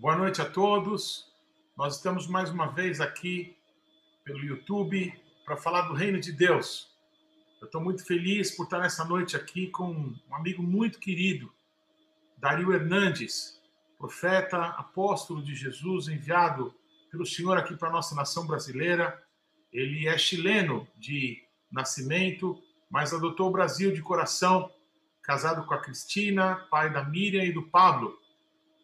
Boa noite a todos. Nós estamos mais uma vez aqui pelo YouTube para falar do Reino de Deus. Eu estou muito feliz por estar nessa noite aqui com um amigo muito querido, Dario Hernandes, profeta, apóstolo de Jesus, enviado pelo Senhor aqui para a nossa nação brasileira. Ele é chileno de nascimento, mas adotou o Brasil de coração, casado com a Cristina, pai da Miriam e do Pablo.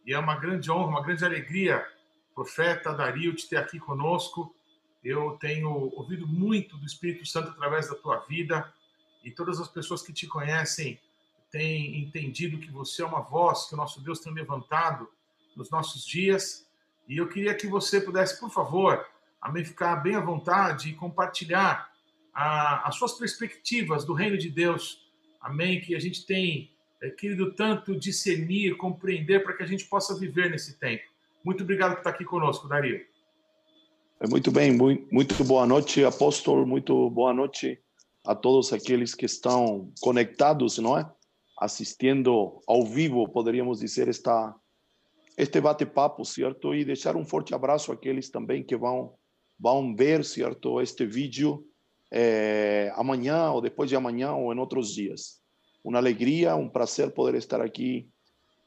E é uma grande honra, uma grande alegria, profeta Dario, te ter aqui conosco eu tenho ouvido muito do Espírito Santo através da tua vida e todas as pessoas que te conhecem têm entendido que você é uma voz que o nosso Deus tem levantado nos nossos dias. E eu queria que você pudesse, por favor, amém, ficar bem à vontade e compartilhar a, as suas perspectivas do reino de Deus. Amém. Que a gente tem querido tanto discernir, compreender para que a gente possa viver nesse tempo. Muito obrigado por estar aqui conosco, Dario. Muito bem, muito, muito boa noite, apóstolo, muito boa noite a todos aqueles que estão conectados, não é? Assistindo ao vivo, poderíamos dizer, esta, este bate-papo, certo? E deixar um forte abraço àqueles também que vão, vão ver, certo, este vídeo é, amanhã ou depois de amanhã ou em outros dias. Uma alegria, um prazer poder estar aqui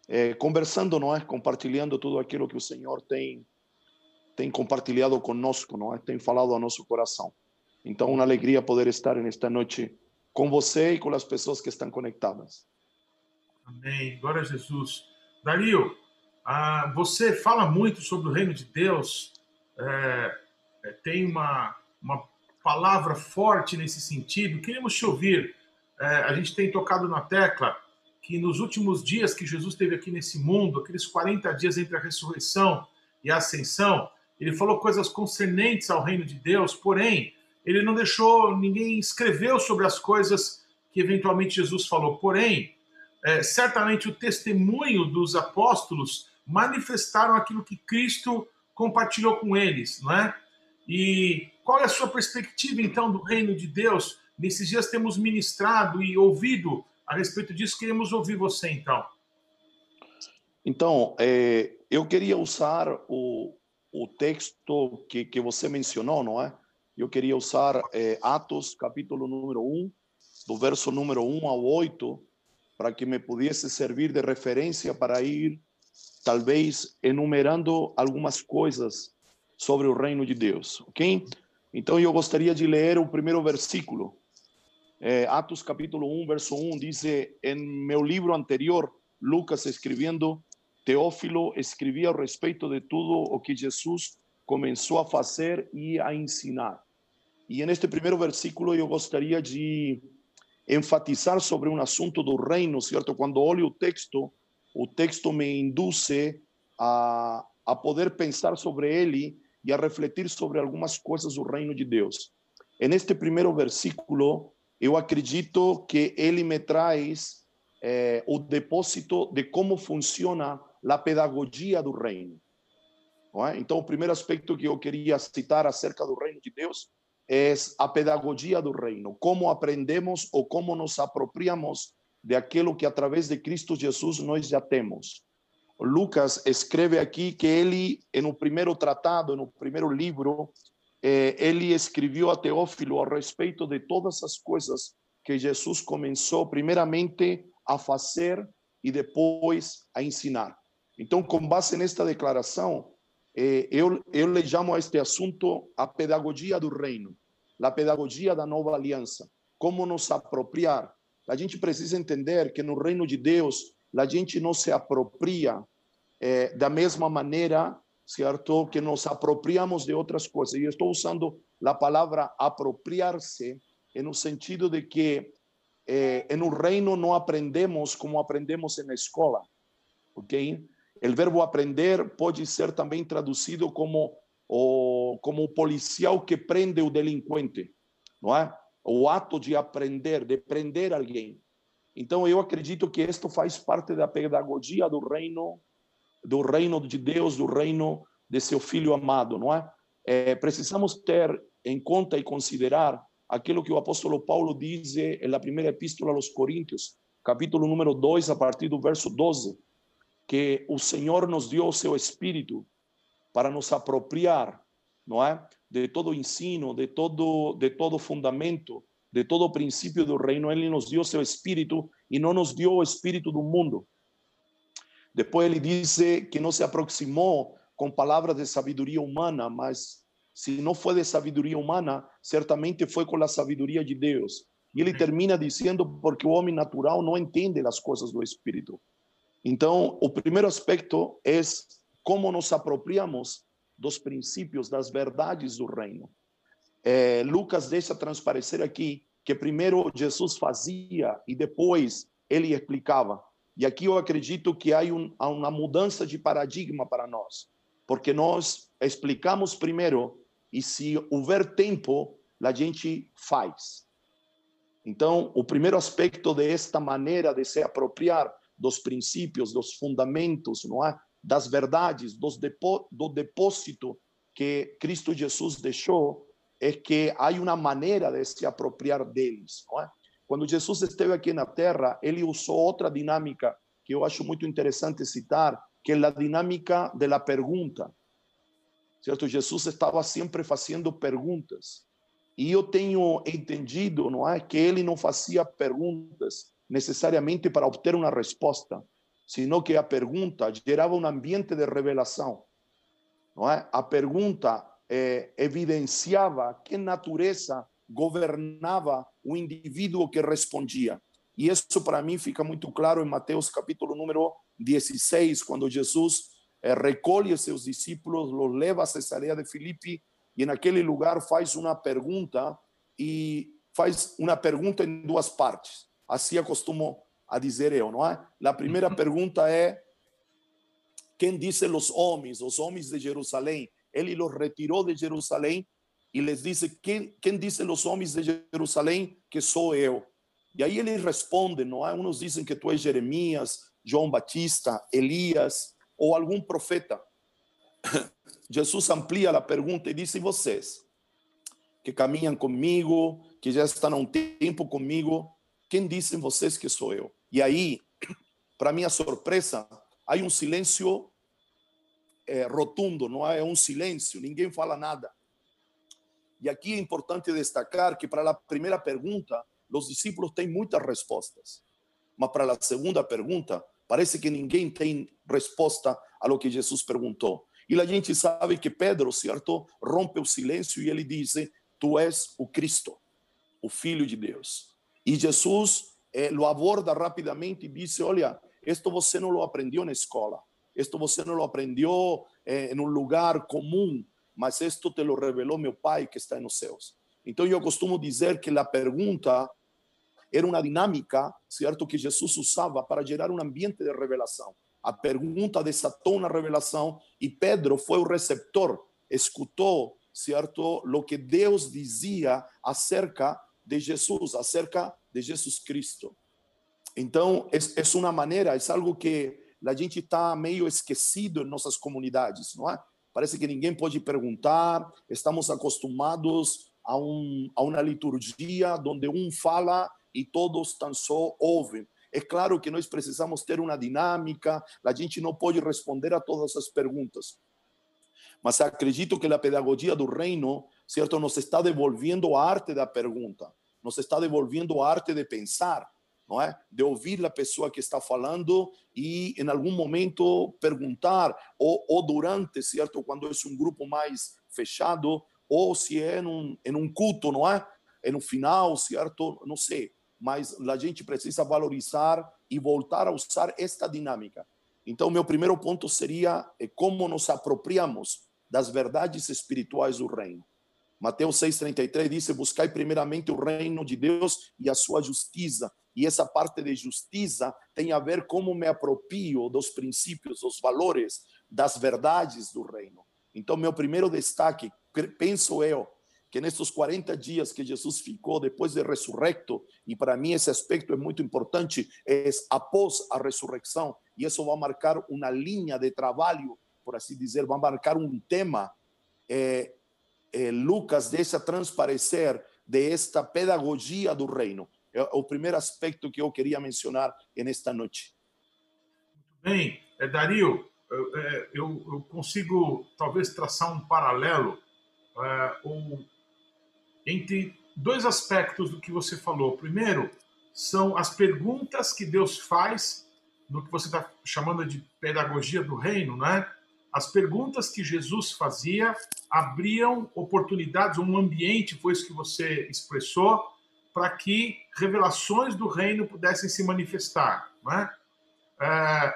é, conversando, não é? Compartilhando tudo aquilo que o Senhor tem tem compartilhado conosco, não é? Tem falado ao nosso coração. Então, uma alegria poder estar nesta noite com você e com as pessoas que estão conectadas. Amém. Glória a Jesus. Dario, ah, você fala muito sobre o reino de Deus, é, é, tem uma, uma palavra forte nesse sentido. Queremos te ouvir. É, a gente tem tocado na tecla que nos últimos dias que Jesus esteve aqui nesse mundo, aqueles 40 dias entre a ressurreição e a ascensão, ele falou coisas concernentes ao reino de Deus, porém, ele não deixou, ninguém escreveu sobre as coisas que eventualmente Jesus falou. Porém, é, certamente o testemunho dos apóstolos manifestaram aquilo que Cristo compartilhou com eles, não é? E qual é a sua perspectiva, então, do reino de Deus? Nesses dias temos ministrado e ouvido a respeito disso, queremos ouvir você, então. Então, é, eu queria usar o, o texto que, que você mencionou, não é? Eu queria usar é, Atos, capítulo número 1, do verso número 1 ao 8, para que me pudesse servir de referência para ir, talvez, enumerando algumas coisas sobre o reino de Deus, ok? Então, eu gostaria de ler o primeiro versículo. É, Atos, capítulo 1, verso 1, diz: Em meu livro anterior, Lucas escrevendo Teófilo escrevia a respeito de tudo o que Jesus começou a fazer e a ensinar. E neste primeiro versículo eu gostaria de enfatizar sobre um assunto do reino, certo? Quando olho o texto, o texto me induz a, a poder pensar sobre ele e a refletir sobre algumas coisas do reino de Deus. neste primeiro versículo, eu acredito que ele me traz eh, o depósito de como funciona a pedagogia do reino. É? Então, o primeiro aspecto que eu queria citar acerca do reino de Deus é a pedagogia do reino, como aprendemos ou como nos apropriamos de aquilo que através de Cristo Jesus nós já temos. Lucas escreve aqui que ele, no primeiro tratado, no primeiro livro, eh, ele escreveu a Teófilo a respeito de todas as coisas que Jesus começou, primeiramente, a fazer e depois a ensinar. Então, com base nesta declaração, eh, eu, eu lhe chamo a este assunto a pedagogia do reino, a pedagogia da nova aliança. Como nos apropriar. A gente precisa entender que no reino de Deus, a gente não se apropria eh, da mesma maneira, certo? Que nos apropriamos de outras coisas. E estou usando a palavra apropriar-se no sentido de que eh, no reino não aprendemos como aprendemos na escola, ok? O verbo aprender pode ser também traduzido como o, como policial que prende o delinquente, não é? O ato de aprender, de prender alguém. Então eu acredito que isto faz parte da pedagogia do reino, do reino de Deus, do reino de seu filho amado, não é? é precisamos ter em conta e considerar aquilo que o apóstolo Paulo diz na primeira epístola aos Coríntios, capítulo número 2, a partir do verso 12 que o Senhor nos deu o seu espírito para nos apropriar, não é? De todo ensino, de todo de todo fundamento, de todo princípio do reino, ele nos deu seu espírito e não nos deu o espírito do mundo. Depois ele diz que não se aproximou com palavras de sabedoria humana, mas se não foi de sabedoria humana, certamente foi com a sabedoria de Deus. E ele termina dizendo porque o homem natural não entende as coisas do espírito. Então, o primeiro aspecto é como nos apropriamos dos princípios, das verdades do reino. É, Lucas deixa transparecer aqui que primeiro Jesus fazia e depois ele explicava. E aqui eu acredito que há, um, há uma mudança de paradigma para nós, porque nós explicamos primeiro e se houver tempo, a gente faz. Então, o primeiro aspecto desta maneira de se apropriar dos princípios, dos fundamentos, não é? das verdades, dos depo do depósito que Cristo Jesus deixou, é que há uma maneira de se apropriar deles. Não é? Quando Jesus esteve aqui na Terra, ele usou outra dinâmica que eu acho muito interessante citar, que é a dinâmica da pergunta. Certo? Jesus estava sempre fazendo perguntas. E eu tenho entendido, não é, que ele não fazia perguntas necessariamente para obter uma resposta, sino que a pergunta gerava um ambiente de revelação. Não é? A pergunta eh, evidenciava que natureza governava o indivíduo que respondia. E isso para mim fica muito claro em Mateus capítulo número 16, quando Jesus eh, recolhe seus discípulos, los leva a Cesareia de Filipe e naquele lugar faz uma pergunta e faz uma pergunta em duas partes. Assim acostumo a dizer eu, não é? A primeira pergunta é quem disse os homens, os homens de Jerusalém? Ele los retirou de Jerusalém e les disse quem, quem disse os homens de Jerusalém que sou eu? E aí ele responde, não é? Uns dizem que tu és Jeremias, João Batista, Elias ou algum profeta. Jesus amplia a pergunta e diz: e que caminham comigo, que já estão há um tempo comigo, quem dizem vocês que sou eu? E aí, para minha surpresa, há um silêncio é, rotundo, não é? é um silêncio, ninguém fala nada. E aqui é importante destacar que para a primeira pergunta, os discípulos têm muitas respostas, mas para a segunda pergunta, parece que ninguém tem resposta a lo que Jesus perguntou. E a gente sabe que Pedro, certo, rompe o silêncio e ele diz: Tu és o Cristo, o Filho de Deus. E Jesus eh, lo aborda rapidamente e diz: Olha, isto você não lo aprendeu na escola, isto você não lo aprendeu eh, em um lugar comum, mas isto te lo revelou meu Pai que está nos céus. Então eu costumo dizer que a pergunta era uma dinâmica, certo, que Jesus usava para gerar um ambiente de revelação. A pergunta desatou uma revelação e Pedro foi o receptor, escutou, certo, o que Deus dizia acerca de Jesus, acerca de Jesus Cristo. Então, é, é uma maneira, é algo que a gente está meio esquecido em nossas comunidades, não é? Parece que ninguém pode perguntar, estamos acostumados a, um, a uma liturgia onde um fala e todos tão só ouvem. É claro que nós precisamos ter uma dinâmica, a gente não pode responder a todas as perguntas. Mas acredito que a pedagogia do reino, certo, nos está devolvendo a arte da pergunta, nos está devolvendo a arte de pensar, não é? De ouvir a pessoa que está falando e em algum momento perguntar ou, ou durante, certo, quando é um grupo mais fechado ou se é em um, em um culto, não é? É no final, certo? Não sei mas a gente precisa valorizar e voltar a usar esta dinâmica. Então, meu primeiro ponto seria é como nos apropriamos das verdades espirituais do reino. Mateus 6,33 diz: Buscai primeiramente o reino de Deus e a sua justiça. E essa parte de justiça tem a ver como me apropio dos princípios, dos valores, das verdades do reino. Então, meu primeiro destaque, penso eu, que nestes 40 dias que Jesus ficou depois de ressurrecto, e para mim esse aspecto é muito importante, é após a ressurreição, e isso vai marcar uma linha de trabalho, por assim dizer, vai marcar um tema. É, é, Lucas deixa transparecer de esta pedagogia do reino. É o primeiro aspecto que eu queria mencionar nesta noite. Muito bem. É, Dario, é, eu, eu, consigo talvez traçar um paralelo é, um, entre dois aspectos do que você falou. Primeiro, são as perguntas que Deus faz no que você está chamando de pedagogia do reino, né? As perguntas que Jesus fazia abriam oportunidades, um ambiente, foi isso que você expressou, para que revelações do reino pudessem se manifestar. Né? É,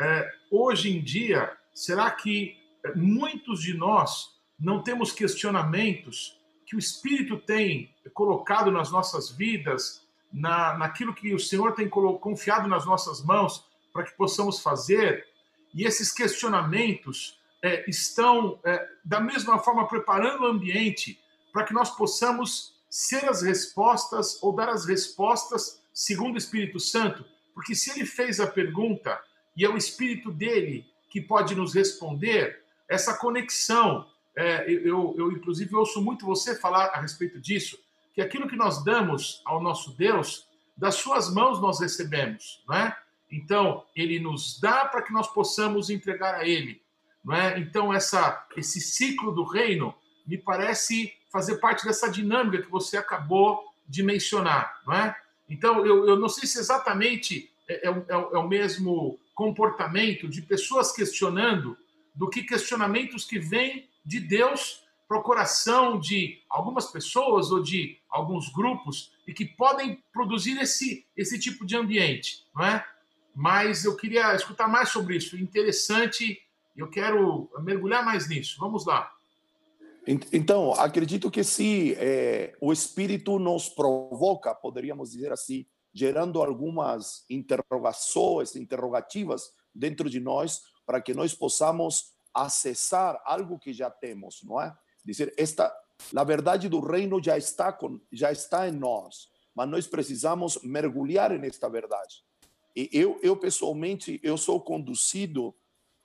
é, hoje em dia, será que muitos de nós não temos questionamentos que o Espírito tem colocado nas nossas vidas, na, naquilo que o Senhor tem confiado nas nossas mãos para que possamos fazer? E esses questionamentos é, estão, é, da mesma forma, preparando o ambiente para que nós possamos ser as respostas ou dar as respostas segundo o Espírito Santo. Porque se ele fez a pergunta e é o Espírito dele que pode nos responder, essa conexão, é, eu, eu inclusive ouço muito você falar a respeito disso, que aquilo que nós damos ao nosso Deus, das suas mãos nós recebemos, não é? Então, ele nos dá para que nós possamos entregar a ele. Não é? Então, essa, esse ciclo do reino me parece fazer parte dessa dinâmica que você acabou de mencionar. Não é? Então, eu, eu não sei se exatamente é, é, é, é o mesmo comportamento de pessoas questionando do que questionamentos que vêm de Deus para o coração de algumas pessoas ou de alguns grupos e que podem produzir esse, esse tipo de ambiente, não é? mas eu queria escutar mais sobre isso. Interessante, eu quero mergulhar mais nisso. Vamos lá. Então, acredito que se é, o Espírito nos provoca, poderíamos dizer assim, gerando algumas interrogações, interrogativas dentro de nós, para que nós possamos acessar algo que já temos, não é? Dizer, esta, a verdade do reino já está, com, já está em nós, mas nós precisamos mergulhar nesta verdade eu, eu pessoalmente, eu sou conduzido,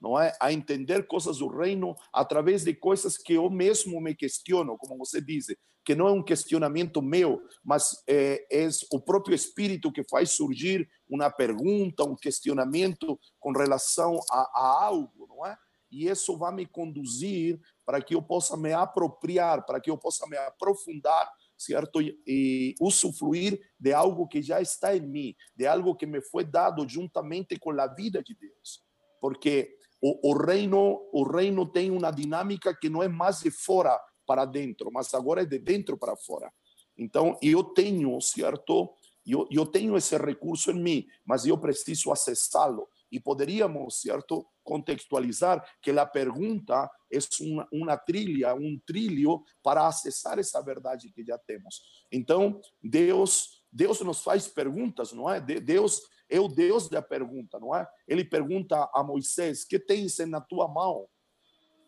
não é, a entender coisas do reino através de coisas que eu mesmo me questiono, como você diz, que não é um questionamento meu, mas é, é o próprio Espírito que faz surgir uma pergunta, um questionamento com relação a, a algo, não é? E isso vai me conduzir para que eu possa me apropriar, para que eu possa me aprofundar certo? E usufruir de algo que já está em mim, de algo que me foi dado juntamente com a vida de Deus. Porque o, o reino, o reino tem uma dinâmica que não é mais de fora para dentro, mas agora é de dentro para fora. Então, eu tenho, certo? Eu, eu tenho esse recurso em mim, mas eu preciso acessá-lo. E poderíamos, certo, contextualizar que a pergunta é uma, uma trilha, um trilho para acessar essa verdade que já temos. Então, Deus, Deus nos faz perguntas, não é? Deus é o Deus da pergunta, não é? Ele pergunta a Moisés: "Que tens na tua mão?"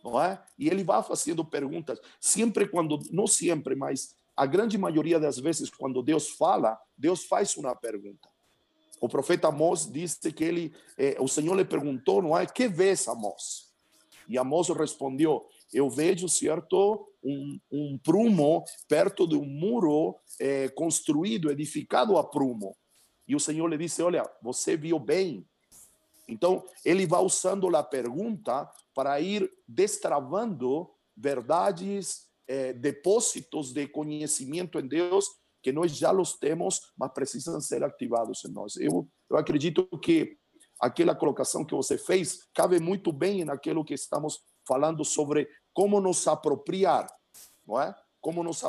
Não é? E ele vai fazendo perguntas, sempre quando, não sempre, mas a grande maioria das vezes quando Deus fala, Deus faz uma pergunta. O profeta Amós disse que ele, eh, o Senhor lhe perguntou, não é? Que vês, Amós? E Amós respondeu: Eu vejo, certo, um, um prumo perto de um muro eh, construído, edificado a prumo. E o Senhor lhe disse: Olha, você viu bem. Então, ele vai usando a pergunta para ir destravando verdades, eh, depósitos de conhecimento em Deus que nós já os temos, mas precisam ser ativados em nós. Eu, eu acredito que aquela colocação que você fez cabe muito bem naquilo que estamos falando sobre como nos apropriar, não é? Como nos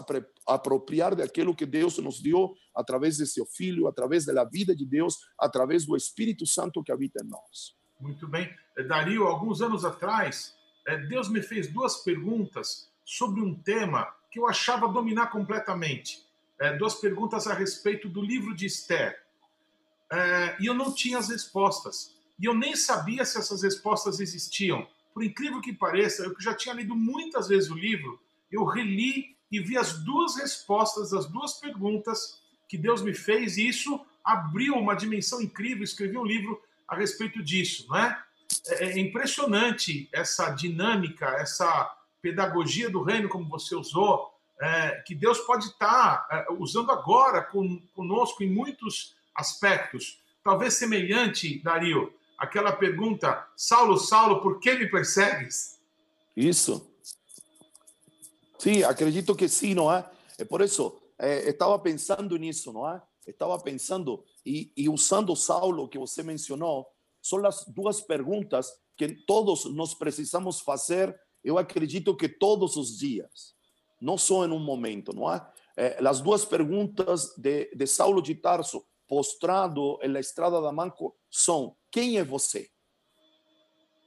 apropriar daquilo que Deus nos deu através de seu Filho, através da vida de Deus, através do Espírito Santo que habita em nós. Muito bem. Eh, Dario, alguns anos atrás, eh, Deus me fez duas perguntas sobre um tema que eu achava dominar completamente é, duas perguntas a respeito do livro de Esther. E eu não tinha as respostas. E eu nem sabia se essas respostas existiam. Por incrível que pareça, eu já tinha lido muitas vezes o livro, eu reli e vi as duas respostas das duas perguntas que Deus me fez, e isso abriu uma dimensão incrível. Escrevi um livro a respeito disso, não é? É, é impressionante essa dinâmica, essa pedagogia do reino, como você usou, é, que Deus pode estar é, usando agora conosco em muitos aspectos. Talvez semelhante, Dario, aquela pergunta: Saulo, Saulo, por que me persegues? Isso. Sim, acredito que sim, não é? Por isso, é, estava pensando nisso, não é? Estava pensando, e, e usando Saulo, que você mencionou, são as duas perguntas que todos nós precisamos fazer, eu acredito que todos os dias, não só em um momento, não é? é as duas perguntas de, de Saulo de Tarso, postrado na estrada da Manco, são: quem é você?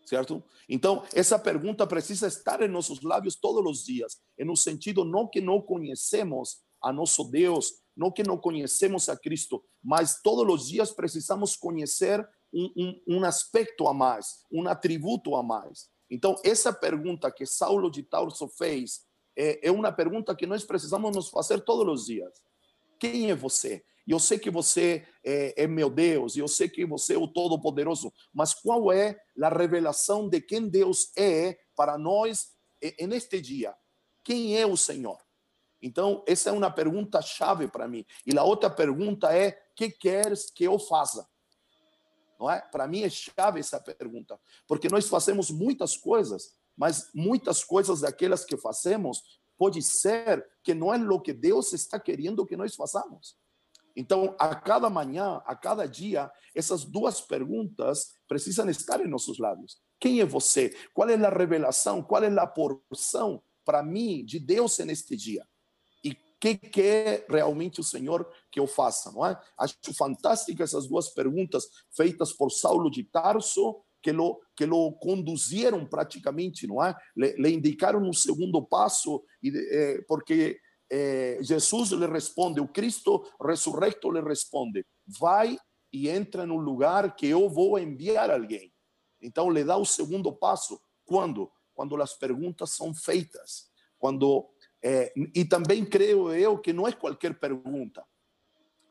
Certo? Então, essa pergunta precisa estar em nossos lábios todos os dias, no sentido não que não conhecemos a nosso Deus, não que não conhecemos a Cristo, mas todos os dias precisamos conhecer um, um, um aspecto a mais, um atributo a mais. Então, essa pergunta que Saulo de Tarso fez é, é uma pergunta que nós precisamos nos fazer todos os dias. Quem é você? Eu sei que você é, é meu Deus, eu sei que você é o Todo-Poderoso, mas qual é a revelação de quem Deus é para nós neste dia? Quem é o Senhor? Então, essa é uma pergunta chave para mim. E a outra pergunta é: que queres que eu faça? Não é? Para mim é chave essa pergunta, porque nós fazemos muitas coisas, mas muitas coisas daquelas que fazemos pode ser que não é o que Deus está querendo que nós façamos. Então, a cada manhã, a cada dia, essas duas perguntas precisam estar em nossos lábios. Quem é você? Qual é a revelação? Qual é a porção para mim de Deus neste dia? E o que quer realmente o Senhor que eu faça, não é? Acho fantásticas essas duas perguntas feitas por Saulo de Tarso, que lo, que lo conduziram praticamente, não é? Le, le indicaram um segundo passo, e, eh, porque eh, Jesus le responde, o Cristo ressurrecto le responde, vai e entra no lugar que eu vou enviar alguém. Então le dá o segundo passo. Quando? Quando as perguntas são feitas. Quando eh, e também creio eu que não é qualquer pergunta,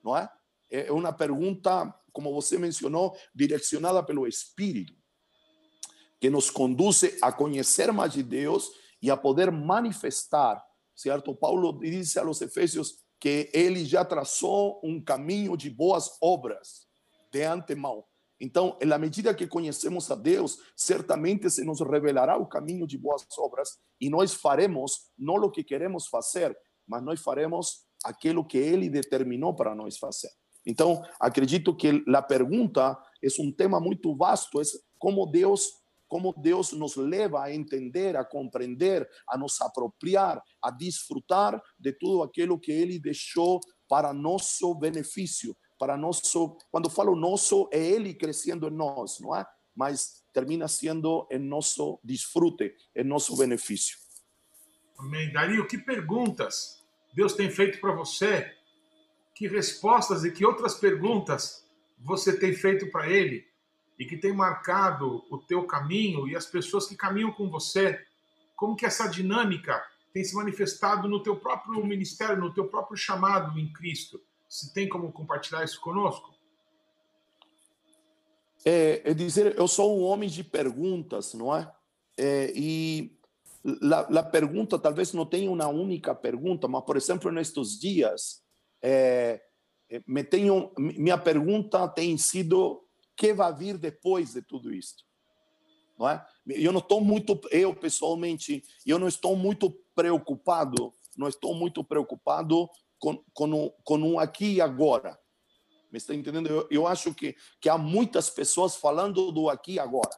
não é? É uma pergunta, como você mencionou, direcionada pelo Espírito, que nos conduz a conhecer mais de Deus e a poder manifestar certo? Paulo diz a los Efésios que ele já traçou um caminho de boas obras de antemão. Então, na medida que conhecemos a Deus, certamente se nos revelará o caminho de boas obras e nós faremos não o que queremos fazer, mas nós faremos aquilo que Ele determinou para nós fazer. Então, acredito que a pergunta é um tema muito vasto, é como Deus como Deus nos leva a entender, a compreender, a nos apropriar, a desfrutar de tudo aquilo que Ele deixou para nosso benefício, para nosso. Quando falo nosso, é Ele crescendo em nós, não é? Mas termina sendo em nosso desfrute, em nosso benefício. Amém. Dario, que perguntas Deus tem feito para você? Que respostas e que outras perguntas você tem feito para Ele? E que tem marcado o teu caminho e as pessoas que caminham com você, como que essa dinâmica tem se manifestado no teu próprio ministério, no teu próprio chamado em Cristo? Se tem como compartilhar isso conosco? É, é dizer, eu sou um homem de perguntas, não é? é e a, pergunta talvez não tenha uma única pergunta, mas, por exemplo, nestes dias, é, é me tenho, minha pergunta tem sido que vai vir depois de tudo isso. Não é? Eu não estou muito, eu pessoalmente, eu não estou muito preocupado, não estou muito preocupado com, com, com um aqui e agora. Me está entendendo? Eu, eu acho que, que há muitas pessoas falando do aqui e agora.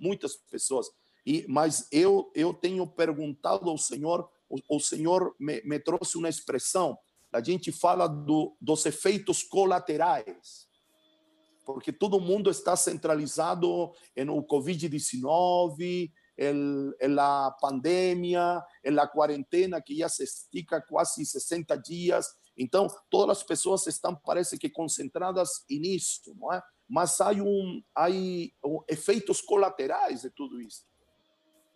Muitas pessoas. E, mas eu, eu tenho perguntado ao Senhor, o, o Senhor me, me trouxe uma expressão, a gente fala do, dos efeitos colaterais porque todo mundo está centralizado no Covid-19, na pandemia, na quarentena que já se estica quase 60 dias. Então, todas as pessoas estão, parece que, concentradas nisso, não é? Mas há, um, há efeitos colaterais de tudo isso.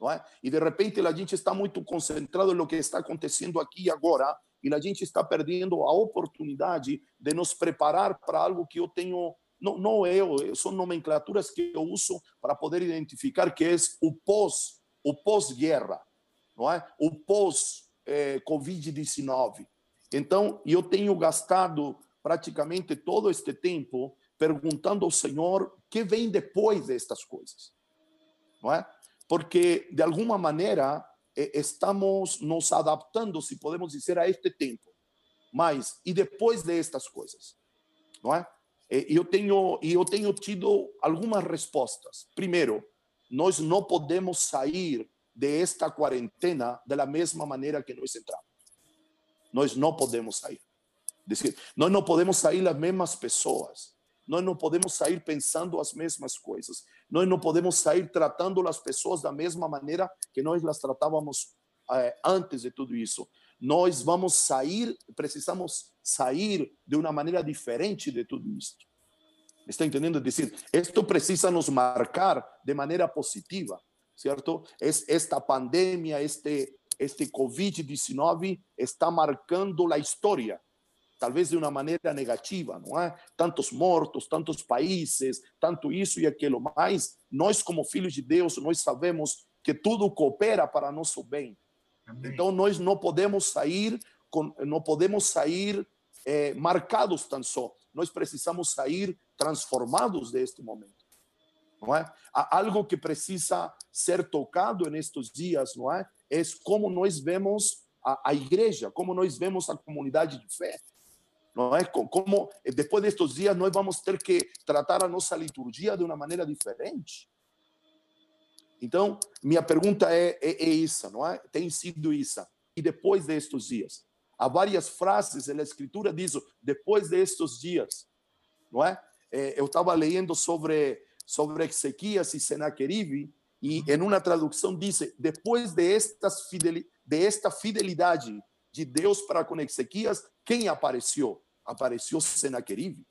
Não é? E, de repente, a gente está muito concentrado no que está acontecendo aqui e agora, e a gente está perdendo a oportunidade de nos preparar para algo que eu tenho não, não eu, são nomenclaturas que eu uso para poder identificar que é o pós, o pós-guerra, não é? O pós-Covid-19. Então, eu tenho gastado praticamente todo este tempo perguntando ao Senhor que vem depois destas coisas, não é? Porque de alguma maneira estamos nos adaptando, se podemos dizer, a este tempo. Mas e depois destas coisas, não é? Eu tenho eu tenho tido algumas respostas. Primeiro, nós não podemos sair de esta quarentena da mesma maneira que nós entramos. Nós não podemos sair. Dizer, nós não podemos sair as mesmas pessoas. Nós não podemos sair pensando as mesmas coisas. Nós não podemos sair tratando as pessoas da mesma maneira que nós las tratávamos eh, antes de tudo isso. Nós vamos sair, precisamos sair de uma maneira diferente de tudo isso. Está entendendo? Dizer, isto precisa nos marcar de maneira positiva, certo? Esta pandemia, este este Covid-19 está marcando a história talvez de uma maneira negativa, não é? Tantos mortos, tantos países, tanto isso e aquilo, mas nós como filhos de Deus, nós sabemos que tudo coopera para nosso bem. Amém. Então nós não podemos sair com, não podemos sair é, marcados tão só. Nós precisamos sair transformados deste momento. Não é? Há algo que precisa ser tocado nestes dias, não é? É como nós vemos a, a igreja, como nós vemos a comunidade de fé não é? Como depois destes dias nós vamos ter que tratar a nossa liturgia de uma maneira diferente. Então, minha pergunta é, é, é essa, não é? Tem sido essa. E depois destes dias? Há várias frases na Escritura diz depois destes dias, não é? é eu estava lendo sobre sobre Ezequias e Senaqueribe e em uma tradução diz depois de estas de esta fidelidade de Deus para com Ezequias, quem apareceu? Apareceu Senaqueribe.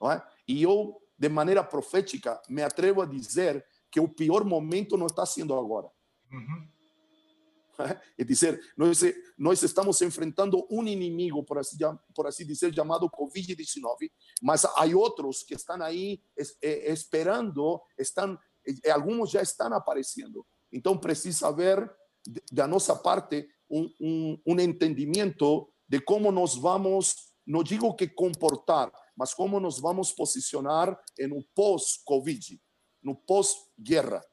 Não é? E eu, de maneira profética, me atrevo a dizer que o pior momento não está sendo agora. Uhum. É dizer, nós, nós estamos enfrentando um inimigo, por assim, por assim dizer, chamado Covid-19, mas há outros que estão aí esperando, estão, alguns já estão aparecendo. Então, precisa haver, da nossa parte, um, um, um entendimento de como nós vamos, não digo que comportar, mas como nós vamos posicionar no pós-Covid, no pós-guerra.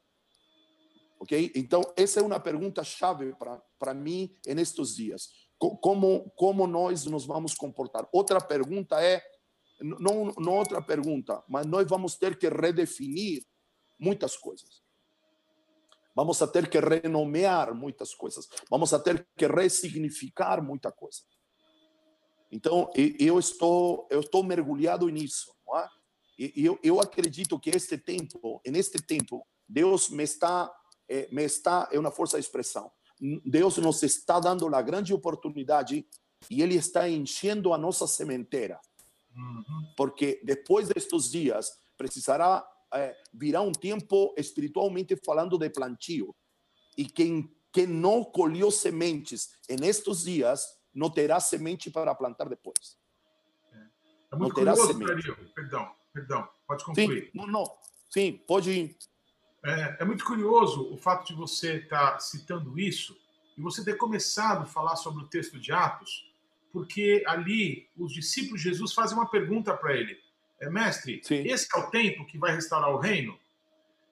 Ok? Então, essa é uma pergunta chave para mim nestes dias. Como, como nós nos vamos comportar? Outra pergunta é, não, não outra pergunta, mas nós vamos ter que redefinir muitas coisas. Vamos a ter que renomear muitas coisas. Vamos a ter que ressignificar muita coisa. Então, eu estou, eu estou mergulhado nisso. Não é? Eu, eu acredito que este tempo, neste tempo, Deus me está, eh, me está, é uma força de expressão. Deus nos está dando a grande oportunidade e Ele está enchendo a nossa sementeira. Uhum. Porque depois destes dias, precisará é, virá um tempo espiritualmente falando de plantio. E quem, quem não colheu sementes nestes dias, não terá semente para plantar depois. É, é muito curioso, Dario. Perdão, perdão, pode concluir. Sim, não, não. Sim, pode ir. É, é, muito curioso o fato de você estar tá citando isso e você ter começado a falar sobre o texto de Atos, porque ali os discípulos de Jesus fazem uma pergunta para ele é, mestre, Sim. esse é o tempo que vai restaurar o reino?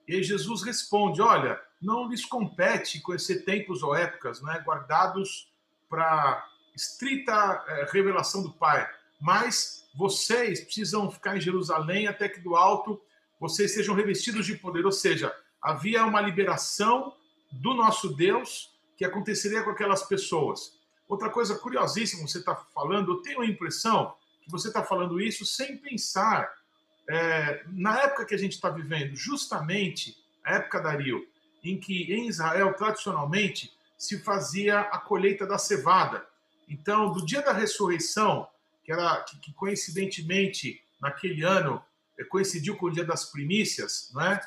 E aí Jesus responde: olha, não lhes compete conhecer tempos ou épocas né, guardados para estrita é, revelação do Pai, mas vocês precisam ficar em Jerusalém até que do alto vocês sejam revestidos de poder. Ou seja, havia uma liberação do nosso Deus que aconteceria com aquelas pessoas. Outra coisa curiosíssima, você está falando, eu tenho a impressão que você está falando isso sem pensar é, na época que a gente está vivendo, justamente a época da Rio, em que em Israel, tradicionalmente, se fazia a colheita da cevada. Então, do dia da ressurreição, que, era, que, que coincidentemente, naquele ano, é, coincidiu com o dia das primícias, né?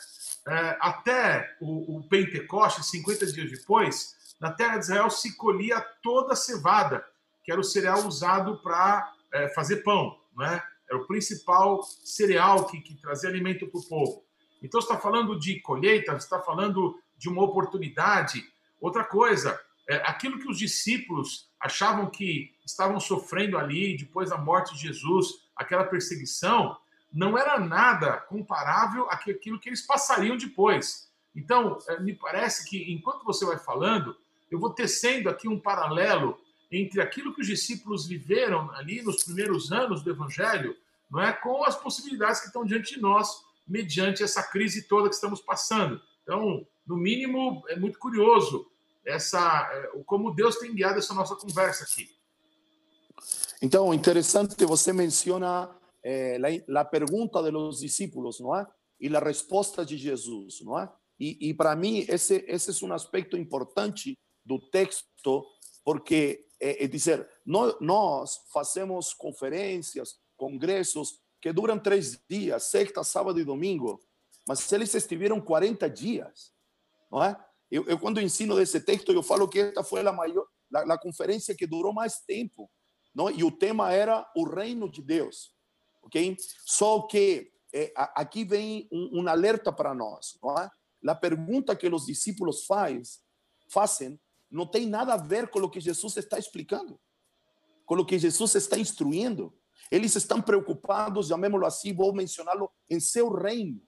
É, até o, o Pentecoste, 50 dias depois, na terra de Israel se colhia toda a cevada, que era o cereal usado para é, fazer pão, né? Era o principal cereal que, que trazia alimento para o povo. Então, está falando de colheita, está falando de uma oportunidade. Outra coisa, é, aquilo que os discípulos achavam que estavam sofrendo ali depois da morte de Jesus, aquela perseguição, não era nada comparável àquilo que eles passariam depois. Então, eh, me parece que enquanto você vai falando, eu vou tecendo aqui um paralelo entre aquilo que os discípulos viveram ali nos primeiros anos do Evangelho, não é, com as possibilidades que estão diante de nós mediante essa crise toda que estamos passando. Então, no mínimo, é muito curioso essa eh, como Deus tem guiado essa nossa conversa aqui. Então, interessante você menciona eh, la, la, pergunta dos discípulos, não é? E a resposta de Jesus, não é? E, e para mim, esse, esse é um aspecto importante do texto, porque é, é dizer, nós, nós fazemos conferências, congressos que duram três dias, sexta, sábado e domingo, mas eles estiveram 40 dias, não é? Eu, eu quando ensino desse texto, eu falo que esta foi a maior, a, a conferência que durou mais tempo, não? E o tema era o reino de Deus, ok? Só que é, aqui vem um, um alerta para nós, não é? A pergunta que os discípulos faz, fazem não tem nada a ver com o que Jesus está explicando, com o que Jesus está instruindo. Eles estão preocupados, chamémoslo assim, vou mencioná-lo, em seu reino,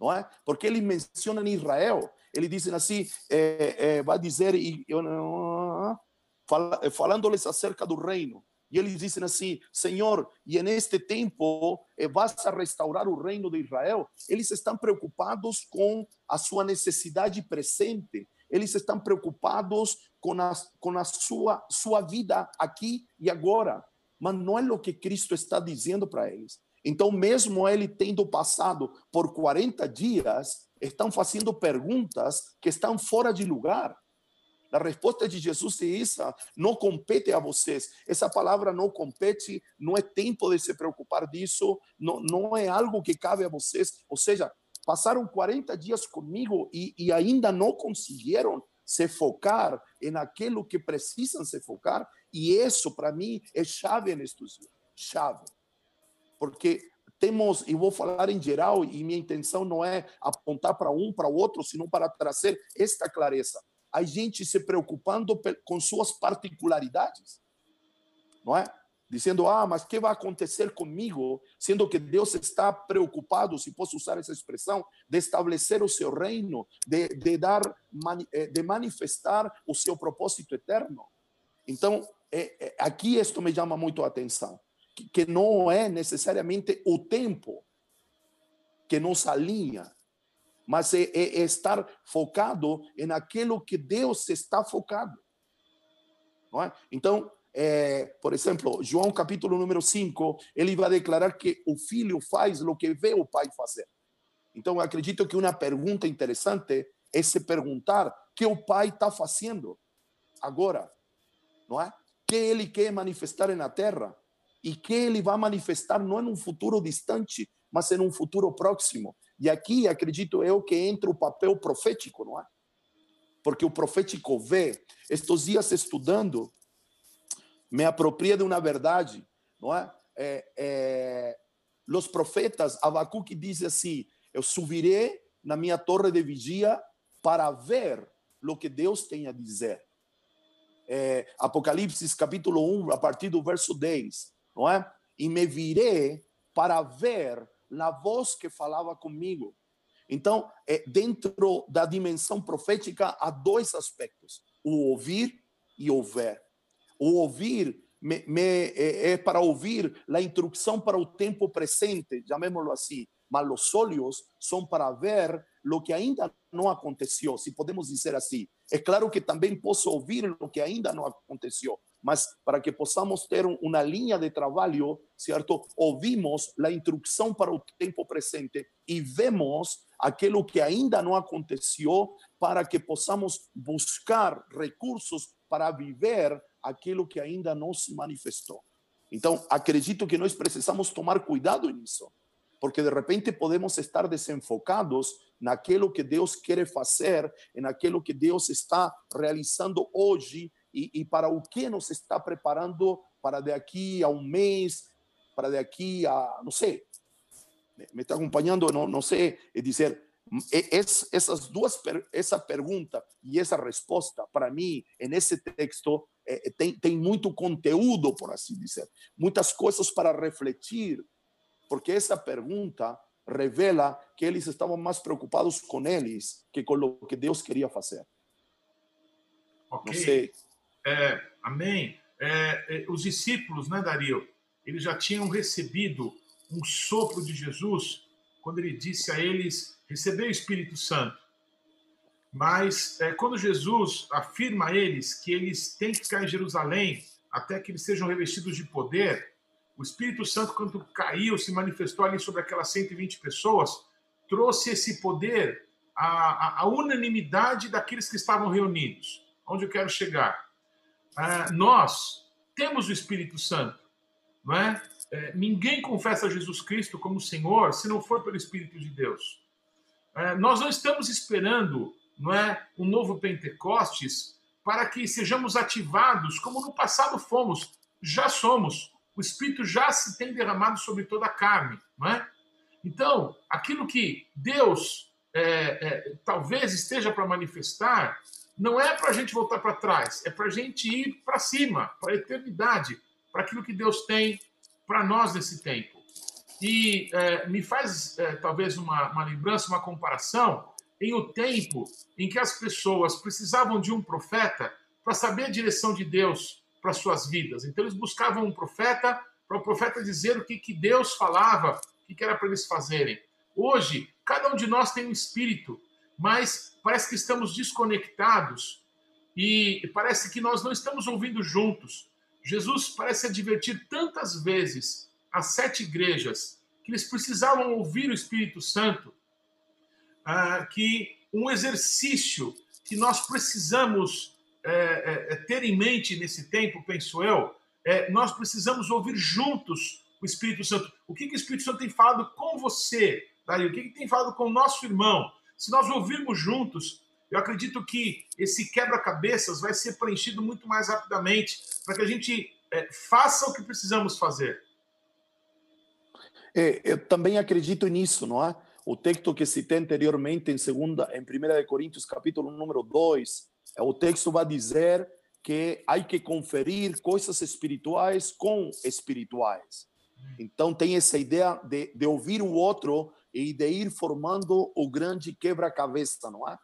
não é? Porque eles mencionam Israel, eles dizem assim, é, é, vai dizer, falando-lhes acerca do reino, e eles dizem assim: Senhor, e neste tempo eh, vas a restaurar o reino de Israel. Eles estão preocupados com a sua necessidade presente. Eles estão preocupados com a, com a sua, sua vida aqui e agora. Mas não é o que Cristo está dizendo para eles. Então, mesmo ele tendo passado por 40 dias, estão fazendo perguntas que estão fora de lugar. A resposta de Jesus é essa: não compete a vocês. Essa palavra não compete, não é tempo de se preocupar disso, não, não é algo que cabe a vocês. Ou seja, passaram 40 dias comigo e, e ainda não conseguiram se focar em aquilo que precisam se focar, e isso para mim é chave nestes dias chave. Porque temos, e vou falar em geral, e minha intenção não é apontar para um, para o outro, senão para trazer esta clareza a gente se preocupando com suas particularidades, não é? Dizendo, ah, mas que vai acontecer comigo? Sendo que Deus está preocupado, se posso usar essa expressão, de estabelecer o seu reino, de, de dar, eh, de manifestar o seu propósito eterno. Então, é, é, aqui isto me chama muito a atenção, que, não é necessariamente o tempo que nos alinha, mas é, é, é estar focado em aquilo que Deus está focado. É? Então, é, por exemplo, João capítulo número 5, ele vai declarar que o filho faz o que vê o pai fazer. Então, acredito que uma pergunta interessante é se perguntar que o pai está fazendo agora, não é? Que ele quer manifestar na terra e que ele vai manifestar não em um futuro distante, mas em um futuro próximo. E aqui acredito eu que entra o papel profético, não é? Porque o profético vê. Estes dias estudando, me apropria de uma verdade, não é? é, é os profetas, Abacuque diz assim: Eu subirei na minha torre de vigia para ver o que Deus tem a dizer. É, Apocalipse capítulo 1, a partir do verso 10, não é? E me virei para ver na voz que falava comigo. Então, é, dentro da dimensão profética, há dois aspectos: o ouvir e o ver. O ouvir me, me, é, é, para ouvir a instrução para o tempo presente, chamémoslo assim, mas os olhos são para ver o que ainda não aconteceu, se podemos dizer assim. É claro que também posso ouvir o que ainda não aconteceu, mas para que possamos ter uma linha de trabalho, certo? Ouvimos a instrução para o tempo presente e vemos aquilo que ainda não aconteceu para que possamos buscar recursos para viver aquilo que ainda não se manifestou. Então, acredito que nós precisamos tomar cuidado nisso, porque de repente podemos estar desenfocados naquilo que Deus quer fazer, naquilo que Deus está realizando hoje e, e para o que nos está preparando para daqui a um mês, para daqui a, não sei, me está acompanhando, não, não sei, é dizer, es, essas duas, essa pergunta e essa resposta, para mim, nesse texto, tem, tem muito conteúdo, por assim dizer, muitas coisas para refletir, Porque essa pergunta revela que eles estavam mais preocupados com eles que com o que Deus queria fazer. Ok. Não sei. É, amém. É, é, os discípulos, né, Dario? Eles já tinham recebido um sopro de Jesus quando ele disse a eles: receber o Espírito Santo. Mas é, quando Jesus afirma a eles que eles têm que ficar em Jerusalém até que eles sejam revestidos de poder, o Espírito Santo, quando caiu, se manifestou ali sobre aquelas 120 pessoas, trouxe esse poder à unanimidade daqueles que estavam reunidos. Onde eu quero chegar? Ah, nós temos o Espírito Santo, não é? é? Ninguém confessa Jesus Cristo como Senhor se não for pelo Espírito de Deus. É, nós não estamos esperando, não é, um novo Pentecostes para que sejamos ativados como no passado fomos, já somos o Espírito já se tem derramado sobre toda a carne, não é? Então, aquilo que Deus é, é, talvez esteja para manifestar, não é para a gente voltar para trás, é para a gente ir para cima, para a eternidade, para aquilo que Deus tem para nós nesse tempo. E é, me faz é, talvez uma, uma lembrança, uma comparação em o tempo em que as pessoas precisavam de um profeta para saber a direção de Deus para suas vidas. Então eles buscavam um profeta para o profeta dizer o que, que Deus falava, o que, que era para eles fazerem. Hoje, cada um de nós tem um espírito, mas parece que estamos desconectados e parece que nós não estamos ouvindo juntos. Jesus parece advertir tantas vezes as sete igrejas que eles precisavam ouvir o Espírito Santo, ah, que um exercício que nós precisamos é, é, ter em mente nesse tempo, penso eu, é, nós precisamos ouvir juntos o Espírito Santo. O que, que o Espírito Santo tem falado com você, Dario? O que, que tem falado com o nosso irmão? Se nós ouvirmos juntos, eu acredito que esse quebra-cabeças vai ser preenchido muito mais rapidamente para que a gente é, faça o que precisamos fazer. É, eu também acredito nisso, não é? O texto que citei anteriormente em segunda, em 1 Coríntios, capítulo número 2, o texto vai dizer que há que conferir coisas espirituais com espirituais. Então tem essa ideia de, de ouvir o outro e de ir formando o grande quebra-cabeça, não é?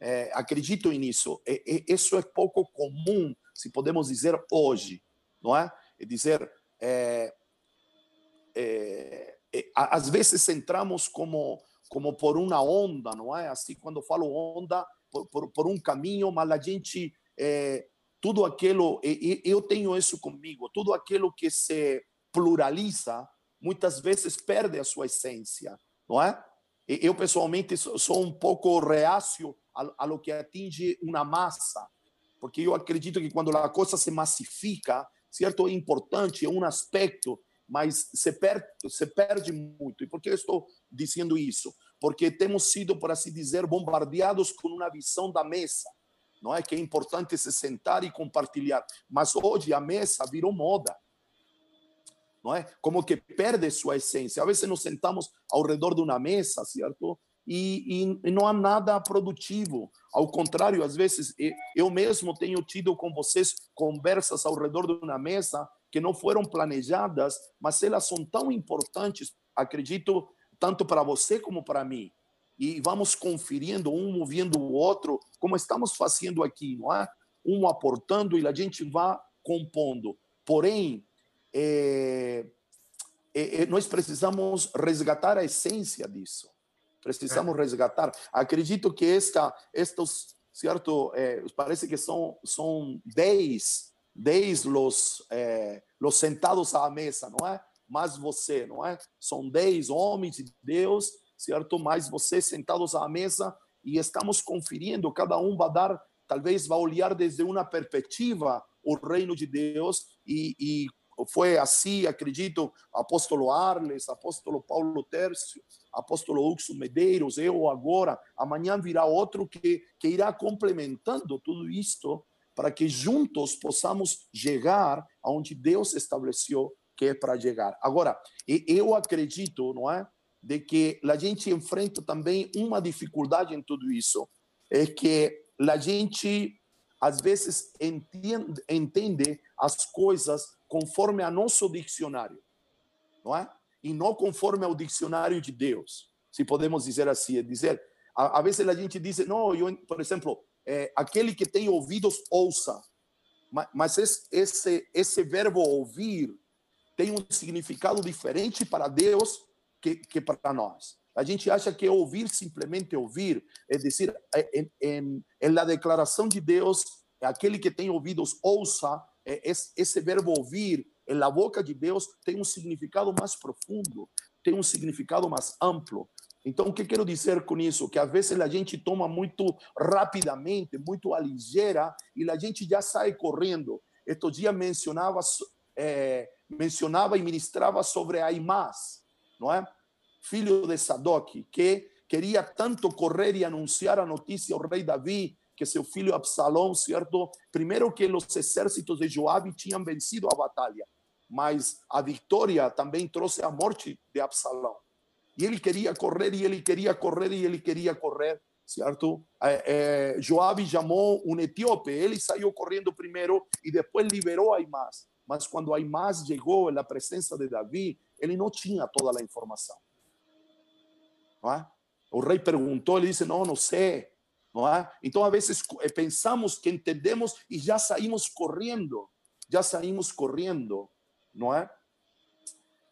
é? Acredito nisso. Isso é pouco comum, se podemos dizer hoje, não é? É dizer, é, é às vezes entramos como como por uma onda, não é? Assim, quando falo onda, por, por, por um caminho, mas a gente, é, tudo aquilo, e, eu tenho isso comigo, tudo aquilo que se pluraliza, muitas vezes perde a sua essência, não é? Eu, pessoalmente, sou um pouco a lo que atinge uma massa, porque eu acredito que quando a coisa se massifica, certo, é importante, é um aspecto, mas se perde, se perde muito. E por que eu estou dizendo isso? porque temos sido, por assim dizer, bombardeados com uma visão da mesa. Não é que é importante se sentar e compartilhar, mas hoje a mesa virou moda. Como que perde sua essência. Às vezes nos sentamos ao redor de uma mesa, certo? E, e, não há nada produtivo. Ao contrário, às vezes eu mesmo tenho tido com vocês conversas ao redor de uma mesa que não foram planejadas, mas elas são tão importantes, acredito, tanto para você como para mim. E vamos conferindo um, ouvindo o outro, como estamos fazendo aqui, não é? Um aportando e a gente vai compondo. Porém, é, é, nós precisamos resgatar a essência disso. Precisamos é. resgatar. Acredito que esta, estes, certo? É, parece que são são dez, dez los, é, los sentados à mesa, não é? mais você, não é? São dez homens de Deus, certo? Mais você sentados à mesa e estamos conferindo, cada um vai dar, talvez vai olhar desde uma perspectiva o reino de Deus e, e foi assim, acredito, apóstolo Arles, apóstolo Paulo Tércio, apóstolo Uxo Medeiros, eu agora, amanhã virá outro que, que irá complementando tudo isto para que juntos possamos chegar aonde Deus estabeleceu que é para chegar. Agora, eu acredito, não é, de que a gente enfrenta também uma dificuldade em tudo isso, é que a gente às vezes entende, entende as coisas conforme a nosso dicionário, não é? e não conforme ao dicionário de Deus, se podemos dizer assim. É dizer, a vezes a gente diz, não, eu, por exemplo, é, aquele que tem ouvidos, ouça. Mas, mas esse, esse, verbo ouvir tem um significado diferente para Deus que, que para nós. A gente acha que ouvir simplesmente ouvir, é dizer, em, em, em la declaração de Deus, aquele que tem ouvidos ouça, é, esse verbo ouvir, em la boca de Deus, tem um significado mais profundo, tem um significado mais amplo. Então, o que quero dizer com isso? Que às vezes a gente toma muito rapidamente, muito à ligeira, e a gente já sai correndo. Estes dias mencionava, é, mencionava e ministrava sobre Aimás, não é? Filho de Sadoc, que queria tanto correr e anunciar a notícia ao rei Davi, que seu filho Absalão, certo? Primeiro que os exércitos de Joabe tinham vencido a batalha, mas a vitória também trouxe a morte de Absalão. E ele queria correr, e ele queria correr, e ele queria correr, certo? É, é, Joabe chamou um etíope, ele saiu correndo primeiro e depois liberou Aimás. Mas quando Aimás chegou na presença de Davi, ele não tinha toda a informação. Não é? O rei perguntou, ele disse: Não, não sei. Não é? Então, às pensamos que entendemos e já saímos correndo. Já saímos correndo, não é?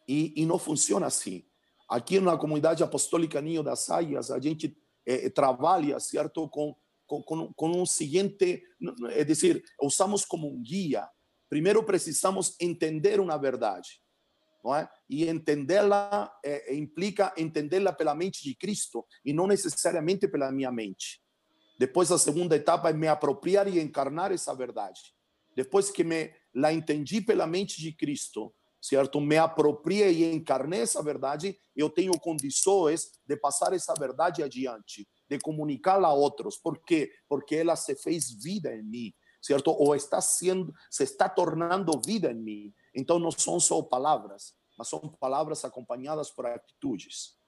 E, e não funciona assim. Aqui na comunidade apostólica Ninho das Aias, a gente é, trabalha, certo, com, com, com um seguinte, usamos como um guia. Primeiro precisamos entender uma verdade, não é? E entendê-la é, implica entendê-la pela mente de Cristo e não necessariamente pela minha mente. Depois a segunda etapa é me apropriar e encarnar essa verdade. Depois que me la entendi pela mente de Cristo, certo? Me apropriei e encarnei essa verdade, eu tenho condições de passar essa verdade adiante, de comunicá-la a outros. Por quê? Porque ela se fez vida em mim, certo? Ou está sendo, se está tornando vida em mim. Então não são só palavras, mas são palavras acompanhadas por atitudes.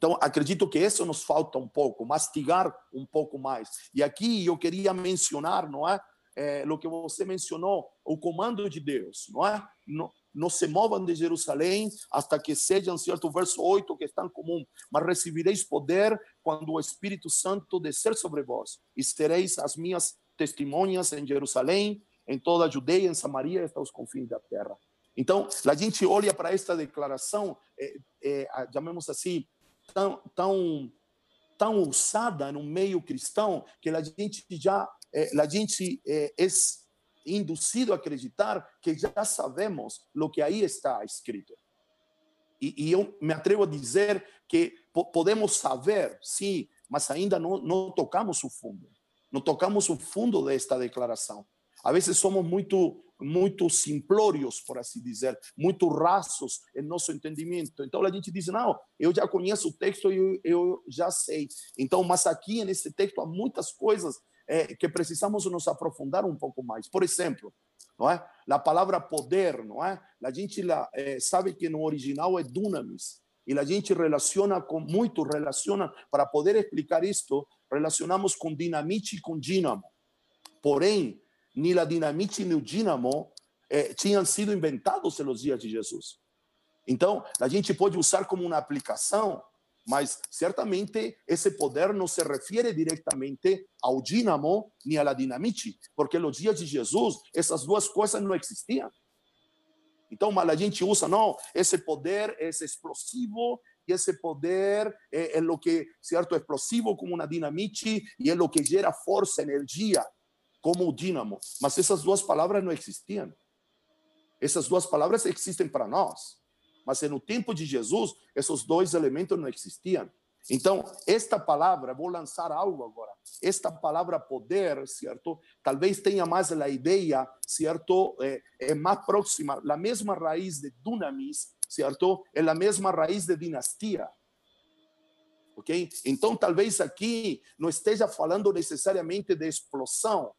Então, acredito que isso nos falta um pouco, mastigar um pouco mais. E aqui eu queria mencionar, não é? é o que você mencionou, o comando de Deus, não é? Não, não se movam de Jerusalém hasta que sejam, certo, verso 8, que está comum, mas recebereis poder quando o Espírito Santo descer sobre vós, e sereis as minhas testemunhas em Jerusalém, em toda a Judeia, em Samaria e até os confins da terra. Então, a gente olha para esta declaração, é, é, chamemos assim, tão, tão, tão usada no meio cristão, que a gente já, é, a gente é, é inducido a acreditar que já sabemos o que aí está escrito. E, e eu me atrevo a dizer que podemos saber, sim, mas ainda não, não tocamos o fundo. Não tocamos o fundo desta declaração. Às vezes somos muito muito simplórios, por assim dizer, muito rasos em nosso entendimento. Então a gente diz: não, eu já conheço o texto e eu, eu já sei. Então, mas aqui nesse texto há muitas coisas é, que precisamos nos aprofundar um pouco mais. Por exemplo, não é? A palavra poder, não é? A gente é, sabe que no original é dunamis e a gente relaciona com muito relaciona para poder explicar isto, relacionamos com dinamite e com dínamo. Porém, nem a dinamite nem o dínamo eh, tinham sido inventados nos dias de Jesus. Então, a gente pode usar como uma aplicação mas certamente esse poder não se refere diretamente ao dínamo nem à dinamite, porque nos dias de Jesus essas duas coisas não existiam. Então, mas a gente usa, não, esse poder é explosivo e esse poder é, é o que, certo, explosivo como uma dinamite e é o que gera força, energia, como o dínamo. Mas essas duas palavras não existiam. Essas duas palavras existem para nós. Mas no tempo de Jesus, esses dois elementos não existiam. Então, esta palavra, vou lançar algo agora. Esta palavra poder, certo? Talvez tenha mais a ideia, certo? É, é mais próxima, a mesma raiz de dunamis, certo? É a mesma raiz de dinastia. Ok? Então, talvez aqui não esteja falando necessariamente de explosão,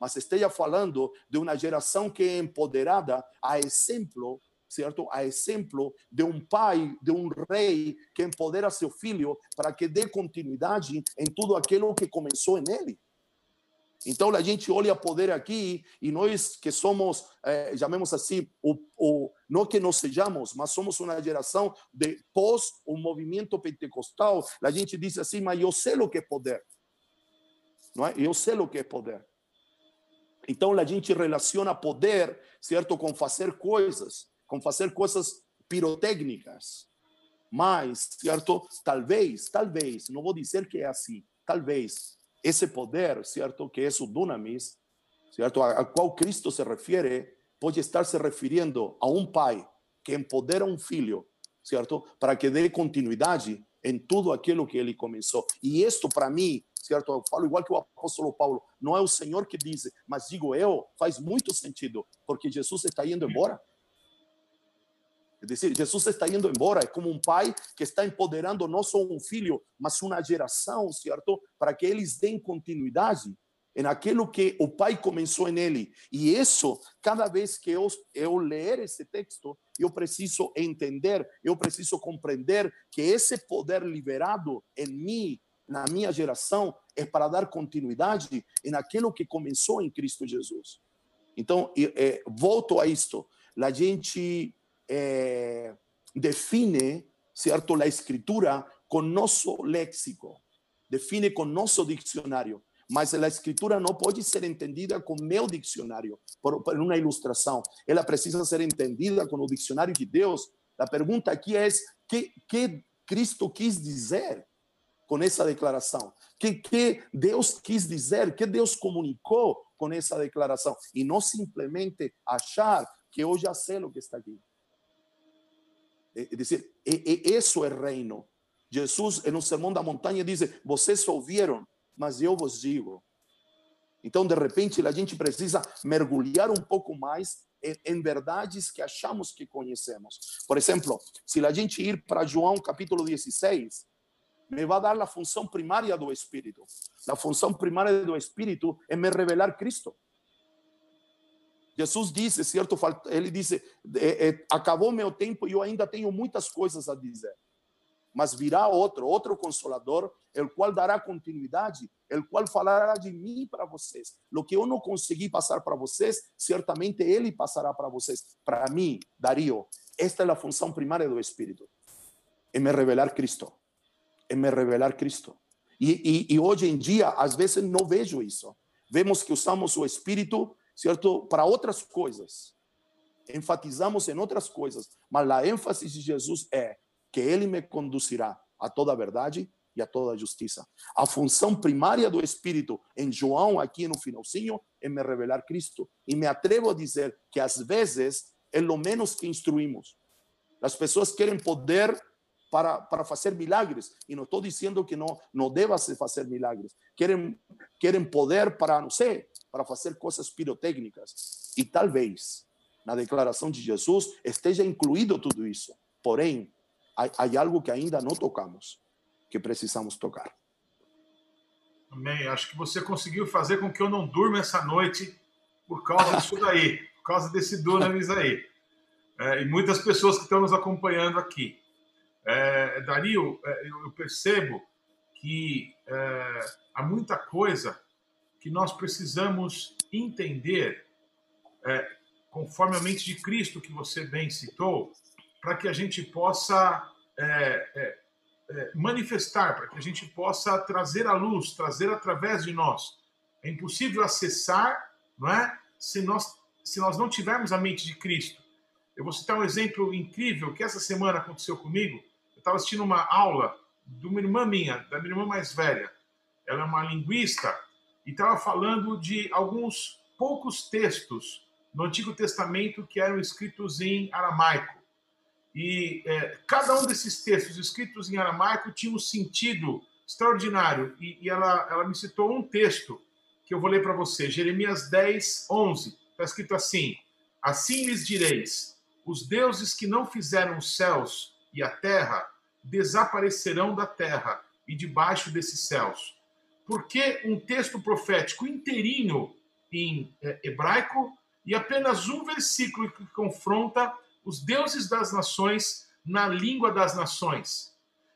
mas esteja falando de uma geração que é empoderada, a exemplo certo? A exemplo de um pai, de um rei que empodera seu filho para que dê continuidade em tudo aquilo que começou nele. Então a gente olha poder aqui e nós que somos, eh, chamemos assim, o, o, não que nós sejamos, mas somos uma geração de pós o movimento pentecostal. A gente diz assim, mas eu sei o que é poder. Não é? Eu sei o que é poder. Então a gente relaciona poder, certo, com fazer coisas, com fazer coisas pirotécnicas. Mas, certo, talvez, talvez, não vou dizer que é assim, talvez esse poder, certo, que é o dunamis, certo, a, a qual Cristo se refere, pode estar se referindo a um pai que empodera um filho, certo, para que dê continuidade em tudo aquilo que ele começou. E isto para mim, certo, eu falo igual que o apóstolo Paulo, não é o Senhor que diz, mas digo eu, faz muito sentido, porque Jesus está indo embora. É dizer, Jesus está indo embora, é como um pai que está empoderando não só um filho, mas uma geração, certo? Para que eles deem continuidade em aquilo que o pai começou nele. E isso, cada vez que eu, eu ler esse texto, eu preciso entender, eu preciso compreender que esse poder liberado em mim, na minha geração, é para dar continuidade em aquilo que começou em Cristo Jesus. Então, é, volto a isto. A gente eh, define, ¿cierto?, la escritura con nuestro léxico, define con nuestro diccionario. Mas a escritura não pode ser entendida com meu dicionário, por, por uma ilustração. Ela precisa ser entendida com o dicionário de Deus. A pergunta aqui é: que, que Cristo quis dizer com essa declaração? Que, que Deus quis dizer? Que Deus comunicou com essa declaração? E não simplesmente achar que eu já sei o que está aqui. Es decir, eso es reino. Jesús en un sermón da montanha dice, vocês ouviram, mas eu vos digo. Então, de repente, a gente precisa mergulhar um pouco mais em, em, verdades que achamos que conhecemos. Por exemplo, se a gente ir para João capítulo 16, me vai dar a função primária do Espírito. A função primária do Espírito é me revelar Cristo. Jesus disse, certo? Ele disse: é, é, acabou meu tempo e eu ainda tenho muitas coisas a dizer. Mas virá outro, outro consolador, el qual dará continuidade, el qual falará de mim para vocês. O que eu não consegui passar para vocês, certamente ele passará para vocês. Para mim, Dario, esta é a função primária do Espírito: é me revelar Cristo. É me revelar Cristo. E, e, e hoje em dia, às vezes, não vejo isso. Vemos que usamos o Espírito certo? Para outras coisas. Enfatizamos em outras coisas, mas a ênfase de Jesus é que ele me conduzirá a toda a verdade e a toda a justiça. A função primária do Espírito em João, aqui no finalzinho, é me revelar Cristo. E me atrevo a dizer que às vezes é o menos que instruímos. As pessoas querem poder para, para fazer milagres. E não estou dizendo que não, não deva se fazer milagres. Querem, querem poder para, não sei, para fazer coisas pirotécnicas. E talvez na declaração de Jesus esteja incluído tudo isso. Porém, há, algo que ainda não tocamos, que precisamos tocar. Amém. Acho que você conseguiu fazer com que eu não durma essa noite por causa disso daí, por causa desse dunamis aí. É, e muitas pessoas que estão nos acompanhando aqui. É, Dario, é, eu percebo que é, há muita coisa que nós precisamos entender, é, conforme a mente de Cristo que você bem citou, para que a gente possa é, é, é, manifestar, para que a gente possa trazer a luz, trazer através de nós. É impossível acessar, não é? Se nós se nós não tivermos a mente de Cristo. Eu vou citar um exemplo incrível que essa semana aconteceu comigo. Eu estava assistindo uma aula de uma irmã minha, da minha irmã mais velha. Ela é uma linguista e estava falando de alguns poucos textos no Antigo Testamento que eram escritos em aramaico. E é, cada um desses textos escritos em aramaico tinha um sentido extraordinário. E, e ela, ela me citou um texto que eu vou ler para você, Jeremias 10, 11. Está escrito assim: Assim lhes direis: os deuses que não fizeram os céus e a terra desaparecerão da terra e debaixo desses céus por que um texto profético inteirinho em é, hebraico e apenas um versículo que confronta os deuses das nações na língua das nações?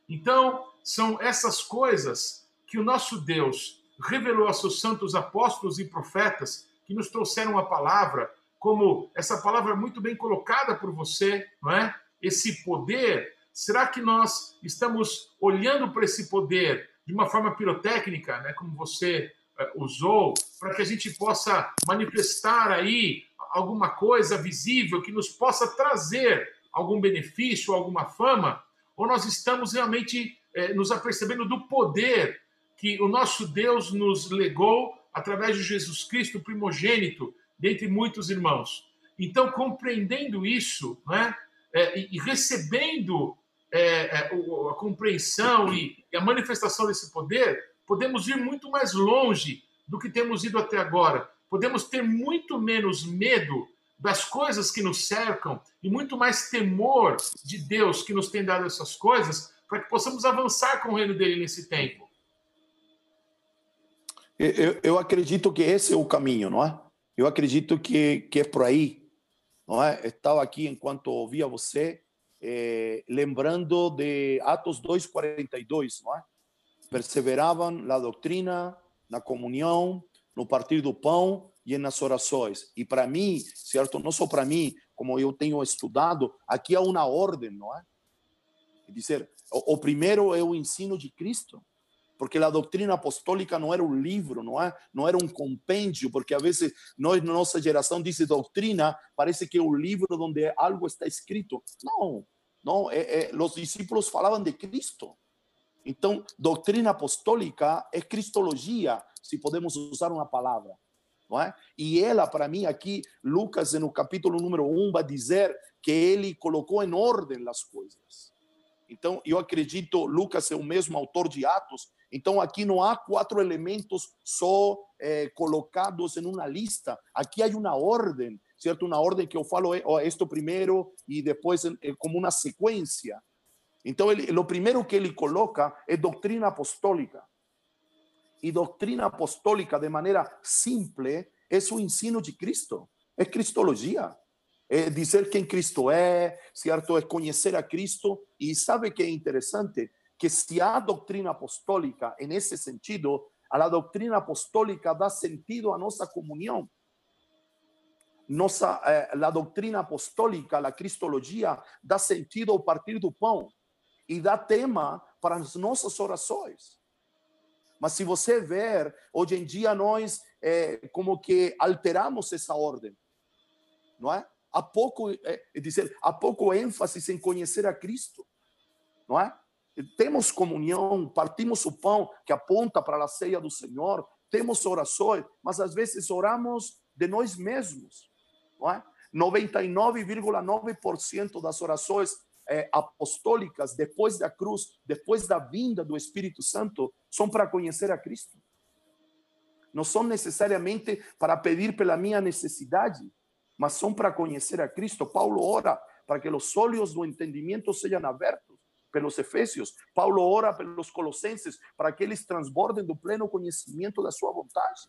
Então, são essas coisas que o nosso Deus revelou aos seus santos apóstolos e profetas que nos trouxeram a palavra, como essa palavra muito bem colocada por você, não é? Esse poder, será que nós estamos olhando para esse poder de uma forma pirotécnica, né, como você uh, usou, para que a gente possa manifestar aí alguma coisa visível que nos possa trazer algum benefício, alguma fama? Ou nós estamos realmente eh, nos apercebendo do poder que o nosso Deus nos legou através de Jesus Cristo, primogênito, dentre muitos irmãos. Então, compreendendo isso, né, é, e, recebendo é, é, a compreensão e, e a manifestação desse poder, podemos ir muito mais longe do que temos ido até agora. Podemos ter muito menos medo das coisas que nos cercam e muito mais temor de Deus que nos tem dado essas coisas, para que possamos avançar com o reino dele nesse tempo. Eu, eu acredito que esse é o caminho, não é? Eu acredito que, que é por aí, não é? Estava aqui enquanto ouvia você, eh, lembrando de Atos 2:42, não é? Perseveravam na doutrina, na comunhão, no partir do pão e nas orações. E para mim, certo? Não só para mim, como eu tenho estudado, aqui há uma ordem, não é? Dizer, o, o primeiro é o ensino de Cristo porque a doutrina apostólica não era um livro, não é? Não era um compêndio, porque às vezes nós na nossa geração diz doutrina, parece que é um livro onde algo está escrito. Não, não. É, é, os discípulos falavam de Cristo. Então, doutrina apostólica é cristologia, se podemos usar uma palavra. Não é? E ela, para mim, aqui, Lucas, no capítulo número 1, vai dizer que ele colocou em ordem as coisas. Então, eu acredito, Lucas é o mesmo autor de Atos, então aqui não há quatro elementos só eh, colocados em uma lista, aqui há uma ordem, certo? Uma ordem que eu falo, é oh, isto primeiro e depois é como uma sequência. Então, ele, o primeiro que ele coloca é doutrina apostólica. E doutrina apostólica, de maneira simples, é o ensino de Cristo, é cristologia é dizer quem Cristo é, certo? É conhecer a Cristo. E sabe que é interessante? Que se há doutrina apostólica, nesse sentido, a doutrina apostólica dá sentido à nossa comunhão. Nossa, eh, apostólica, a cristologia, dá sentido ao partir do pão e dá tema para as nossas orações. Mas se você ver, hoje em dia nós é, como que alteramos essa ordem, não é? há pouco, é, dizer, há pouco ênfase em conhecer a Cristo, não é? Temos comunhão, partimos o pão que aponta para a ceia do Senhor, temos orações, mas às vezes oramos de nós mesmos, não é? 99,9% das orações é, apostólicas depois da cruz, depois da vinda do Espírito Santo, são para conhecer a Cristo. Não são necessariamente para pedir pela minha necessidade, mas são para conhecer a Cristo. Paulo ora para que os olhos do entendimento sejam abertos pelos Efésios. Paulo ora pelos Colossenses para que eles transbordem do pleno conhecimento da sua vontade.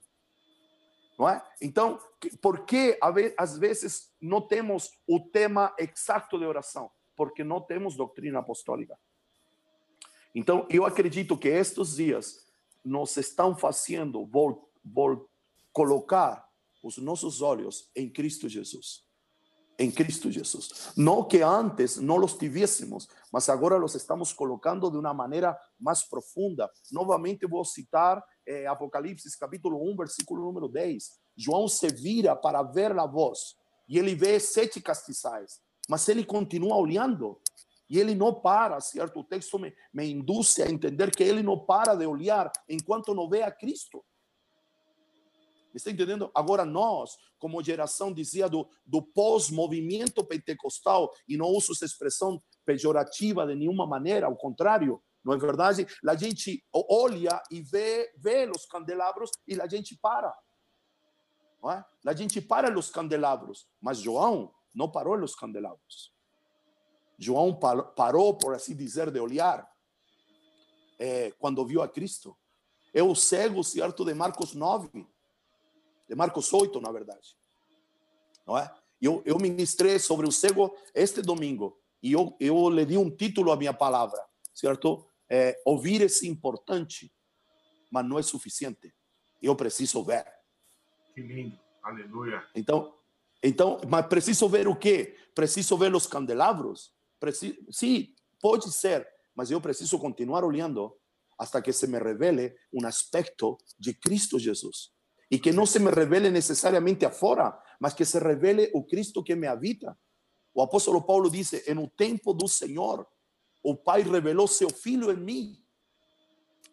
Não é? Então, por que às vezes não temos o tema exato de oração? Porque não temos doutrina apostólica. Então, eu acredito que estes dias nos estão fazendo vol, vol, colocar os nossos olhos em Cristo Jesus. Em Cristo Jesus. Não que antes não os tivéssemos, mas agora os estamos colocando de uma maneira mais profunda. Novamente vou citar eh, Apocalipse capítulo 1, versículo número 10. João se vira para ver a voz e ele vê sete castiçais, mas ele continua olhando e ele não para, certo? O texto me, me induz a entender que ele não para de olhar enquanto não vê a Cristo. Está entendendo? Agora, nós, como geração, dizia do, do pós-movimento pentecostal, e não uso essa expressão pejorativa de nenhuma maneira, ao contrário, não é verdade? A gente olha e vê, vê os candelabros e a gente para. Não é? A gente para os candelabros, mas João não parou os candelabros. João parou, por assim dizer, de olhar é, quando viu a Cristo. É o cego, certo, de Marcos 9 de Marcos 8, na verdade. Não é? Eu, eu ministrei sobre o cego este domingo e eu, eu lhe di um título à minha palavra, certo? É, ouvir é importante. mas não é suficiente. Eu preciso ver. Que lindo. Aleluia. Então, então, mas preciso ver o quê? Preciso ver os candelabros? Preciso, sim, pode ser, mas eu preciso continuar olhando hasta que se me revele um aspecto de Cristo Jesus. E que não se me revele necessariamente afora, mas que se revele o Cristo que me habita. O apóstolo Paulo diz: no tempo do Senhor, o Pai revelou seu Filho em mim.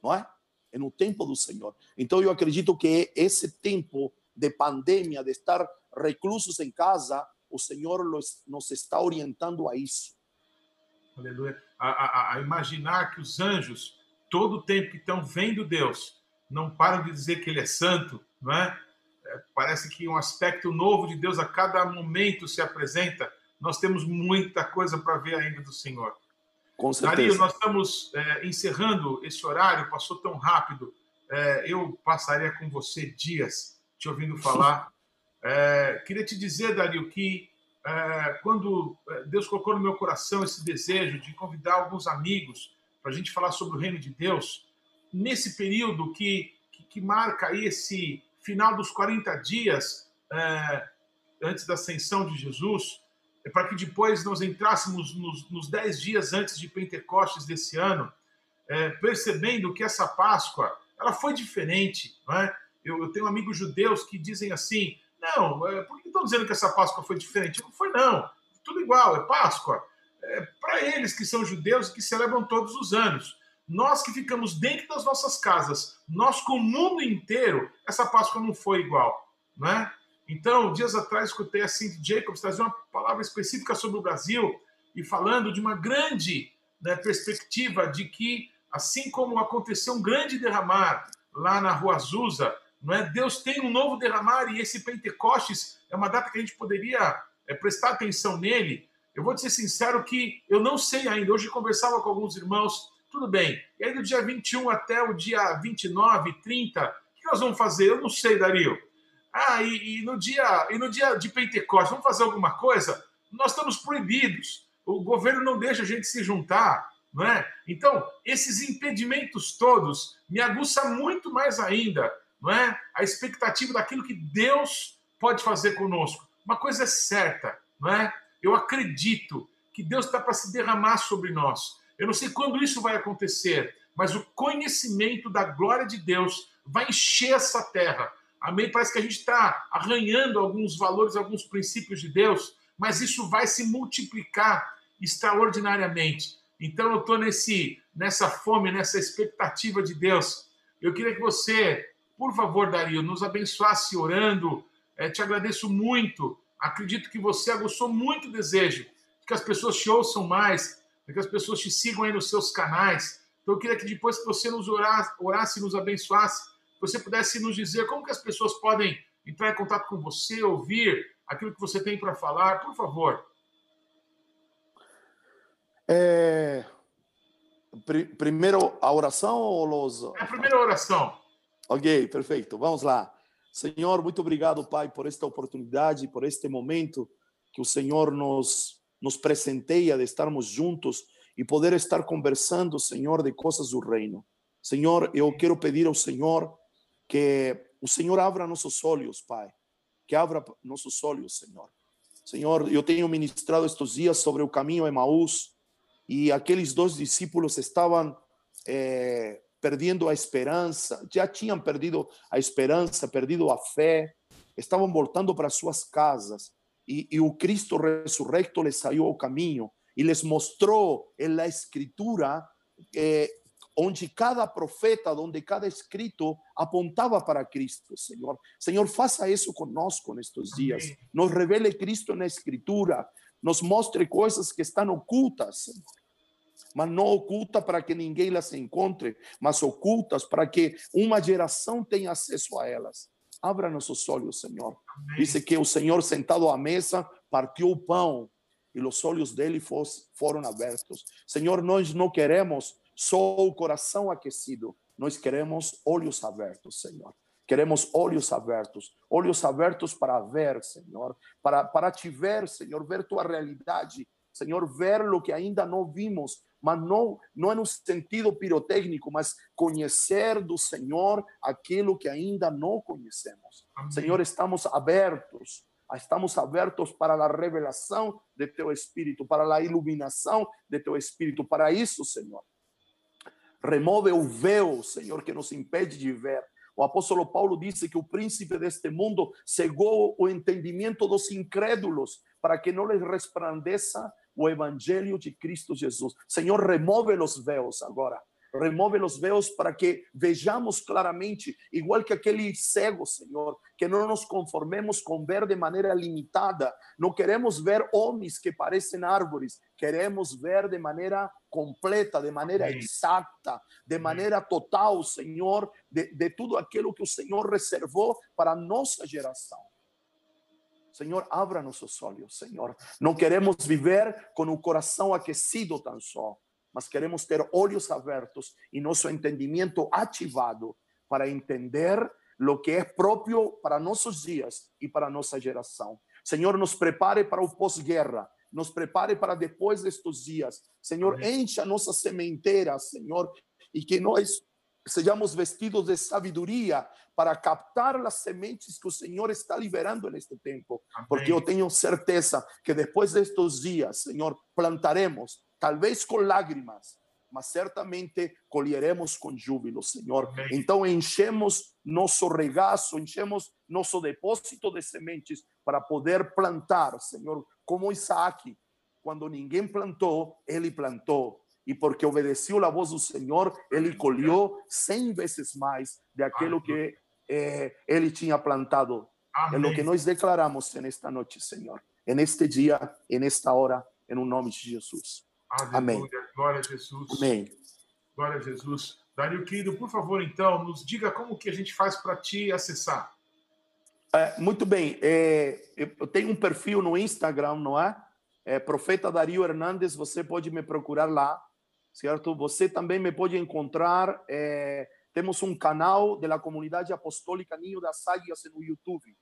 Não é? É no tempo do Senhor. Então eu acredito que esse tempo de pandemia, de estar reclusos em casa, o Senhor nos está orientando a isso. Aleluia. A, a, a imaginar que os anjos, todo o tempo que estão vendo Deus, não param de dizer que Ele é santo, não é? é parece que um aspecto novo de Deus a cada momento se apresenta. Nós temos muita coisa para ver ainda do Senhor. Com certeza. Dario, nós estamos é, encerrando esse horário, passou tão rápido. É, eu passaria com você dias te ouvindo falar. É, queria te dizer, Dario, que é, quando é, Deus colocou no meu coração esse desejo de convidar alguns amigos para a gente falar sobre o reino de Deus, nesse período que, que, que marca aí esse final dos 40 dias é, antes da ascensão de Jesus, é para que depois nós entrássemos nos, nos 10 dias antes de Pentecostes desse ano, é, percebendo que essa Páscoa ela foi diferente. Não é? Eu, eu tenho amigos judeus que dizem assim: não, é, por que estão dizendo que essa Páscoa foi diferente? Não foi, não. Tudo igual, é Páscoa. É, Para eles que são judeus e que celebram todos os anos. Nós que ficamos dentro das nossas casas, nós com o mundo inteiro, essa Páscoa não foi igual, né? Então, dias atrás, escutei a Cindy Jacobs trazer uma palavra específica sobre o Brasil e falando de uma grande né, perspectiva de que, assim como aconteceu um grande derramar lá na Rua Azusa, não é? Deus tem um novo derramar e esse Pentecostes é uma data que a gente poderia é, prestar atenção nele. Eu vou te ser sincero que eu não sei ainda. Hoje conversava com alguns irmãos, tudo bem. E aí do dia 21 até o dia 29, 30, o que nós vamos fazer? Eu não sei, Dario. Ah, e, e no dia e no dia de Pentecostes, vamos fazer alguma coisa? Nós estamos proibidos. O governo não deixa a gente se juntar, não é? Então, esses impedimentos todos me aguçam muito mais ainda não é? A expectativa daquilo que Deus pode fazer conosco. Uma coisa é certa, não é? Eu acredito que Deus está para se derramar sobre nós. Eu não sei quando isso vai acontecer, mas o conhecimento da glória de Deus vai encher essa terra. Amém? Parece que a gente está arranhando alguns valores, alguns princípios de Deus, mas isso vai se multiplicar extraordinariamente. Então eu estou nessa fome, nessa expectativa de Deus. Eu queria que você por favor, Dario, nos abençoasse orando. É, te agradeço muito. Acredito que você aguçou muito o desejo de que as pessoas te ouçam mais, de que as pessoas te sigam aí nos seus canais. Então, eu queria que depois que você nos orasse, orasse e nos abençoasse, você pudesse nos dizer como que as pessoas podem entrar em contato com você, ouvir aquilo que você tem para falar. Por favor. É... Primeiro a oração ou os... É a primeira oração. Ok, perfeito. Vamos lá. Senhor, muito obrigado, Pai, por esta oportunidade, por este momento que o Senhor nos, nos presenteia de estarmos juntos e poder estar conversando, Senhor, de coisas do reino. Senhor, eu quero pedir ao Senhor que o Senhor abra nossos olhos, Pai, que abra nossos olhos, Senhor. Senhor, eu tenho ministrado estes dias sobre o caminho Emaús e aqueles dois discípulos estavam eh, perdendo a esperança, já tinham perdido a esperança, perdido a fé, estavam voltando para suas casas e, e o Cristo ressurrecto les saiu ao caminho e les mostrou na Escritura eh, onde cada profeta, onde cada escrito apontava para Cristo, Senhor. Senhor, faça isso conosco nestes dias. Nos revele Cristo na Escritura, nos mostre coisas que estão ocultas, Senhor mas não oculta para que ninguém las encontre, mas ocultas para que uma geração tenha acesso a elas. Abra nossos olhos, Senhor. Diz que o Senhor, sentado à mesa, partiu o pão e os olhos dele foram abertos. Senhor, nós não queremos só o coração aquecido, nós queremos olhos abertos, Senhor. Queremos olhos abertos, olhos abertos para ver, Senhor, para, para te ver, Senhor, ver tua realidade Senhor, ver o que ainda não vimos, mas não, não é no sentido pirotécnico, mas conhecer do Senhor aquilo que ainda não conhecemos. Amém. Senhor, estamos abertos, estamos abertos para a revelação de Teu Espírito, para a iluminação de Teu Espírito. Para isso, Senhor, remove o véu, Senhor, que nos impede de ver. O apóstolo Paulo disse que o príncipe deste mundo cegou o entendimento dos incrédulos para que não lhes resplandeça o evangelho de Cristo Jesus. Senhor, remove os véus agora. Remove os véus para que vejamos claramente, igual que aquele cego, Senhor, que não nos conformemos com ver de maneira limitada. Não queremos ver homens que parecem árvores, queremos ver de maneira completa, de maneira Amém. exata, de maneira total, Senhor, de, de tudo aquilo que o Senhor reservou para a nossa geração. Senhor, abra nossos olhos, Senhor. Não queremos viver com o coração aquecido tão só, mas queremos ter olhos abertos e nosso entendimento ativado para entender o que é próprio para nossos dias e para nossa geração. Senhor, nos prepare para o pós-guerra, nos prepare para depois destes dias. Senhor, encha nossa sementeira, Senhor, e que nós sejamos vestidos de sabedoria para captar as sementes que o Senhor está liberando neste tempo, porque eu tenho certeza que depois destes dias, Senhor, plantaremos, talvez com lágrimas, mas certamente colheremos com júbilo, Senhor. Amém. Então enchemos nosso regaço, enchemos nosso depósito de sementes para poder plantar, Senhor, como Isaac, quando ninguém plantou, ele plantou e porque obedeceu a voz do Senhor, ele colheu cem vezes mais de aquilo que eh, ele tinha plantado. Amém. É o que nós declaramos nesta noite, Senhor, neste dia, nesta hora, em um nome de Jesus. Aleluia. Amém. Glória a Jesus. Amém. Glória a Jesus. Dario querido, por favor, então, nos diga como que a gente faz para te acessar. É, muito bem. É, eu tenho um perfil no Instagram, não é? é? Profeta Dario Hernandes, você pode me procurar lá certo? Você também me pode encontrar. É, temos um canal da comunidade apostólica Ninho das Águias no YouTube.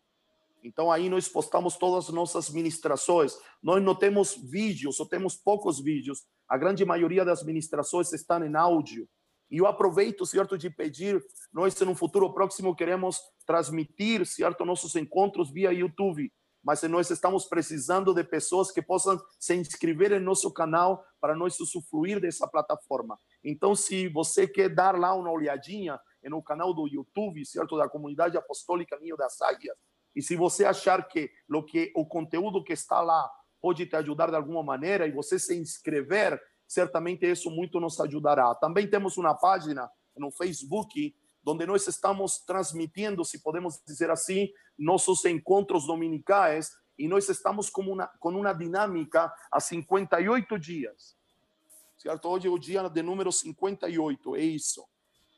Então aí nós postamos todas as nossas ministrações. Nós não temos vídeos, só temos poucos vídeos. A grande maioria das ministrações estão em áudio. E eu aproveito, certo, de pedir, nós no futuro próximo queremos transmitir, certo, nossos encontros via YouTube mas nós estamos precisando de pessoas que possam se inscrever em nosso canal para nós usufruir dessa plataforma. Então, se você quer dar lá uma olhadinha no canal do YouTube, certo, da comunidade apostólica Ninho das Águias, e se você achar que o que o conteúdo que está lá pode te ajudar de alguma maneira e você se inscrever, certamente isso muito nos ajudará. Também temos uma página no Facebook onde nós estamos transmitindo, se podemos dizer assim, nossos encontros dominicais e nós estamos com uma, com uma dinâmica há 58 dias. Certo? Hoje é o dia de número 58, é isso.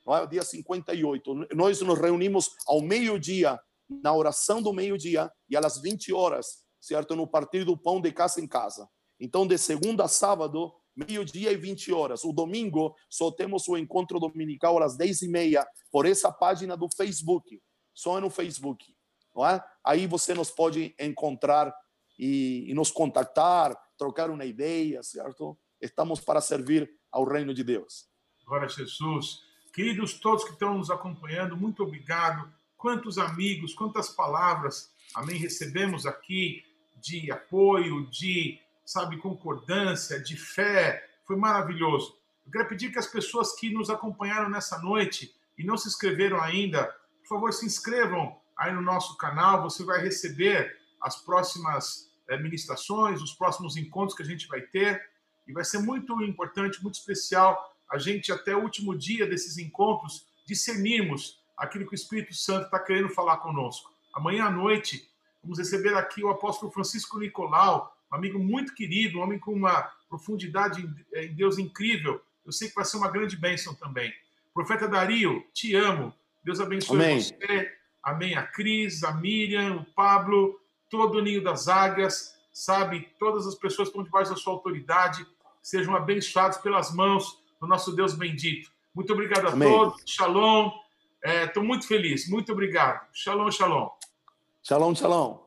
Não é o dia 58. Nós nos reunimos ao meio-dia, na oração do meio-dia, e às 20 horas, certo? No partir do pão de casa em casa. Então, de segunda a sábado, meio-dia e 20 horas. O domingo só temos o encontro dominical às 10 e meia por essa página do Facebook. Só no Facebook. Não é? Aí você nos pode encontrar e, e nos contactar, trocar uma ideia, certo? Estamos para servir ao reino de Deus. Glória a Jesus. Queridos todos que estão nos acompanhando, muito obrigado. Quantos amigos, quantas palavras, amém, recebemos aqui de apoio, de sabe, concordância, de fé. Foi maravilhoso. Eu quero pedir que as pessoas que nos acompanharam nessa noite e não se inscreveram ainda, por favor, se inscrevam aí no nosso canal. Você vai receber as próximas é, ministrações, os próximos encontros que a gente vai ter. E vai ser muito importante, muito especial a gente, até o último dia desses encontros, discernirmos aquilo que o Espírito Santo está querendo falar conosco. Amanhã à noite, vamos receber aqui o apóstolo Francisco Nicolau, um amigo muito querido, um homem com uma profundidade em Deus incrível. Eu sei que vai ser uma grande bênção também. Profeta Dario, te amo. Deus abençoe Amém. você. Amém. A Cris, a Miriam, o Pablo, todo o ninho das águias, sabe? Todas as pessoas que estão debaixo da sua autoridade sejam abençoados pelas mãos do nosso Deus bendito. Muito obrigado a Amém. todos. Shalom. Estou é, muito feliz. Muito obrigado. Shalom, shalom. Shalom, shalom.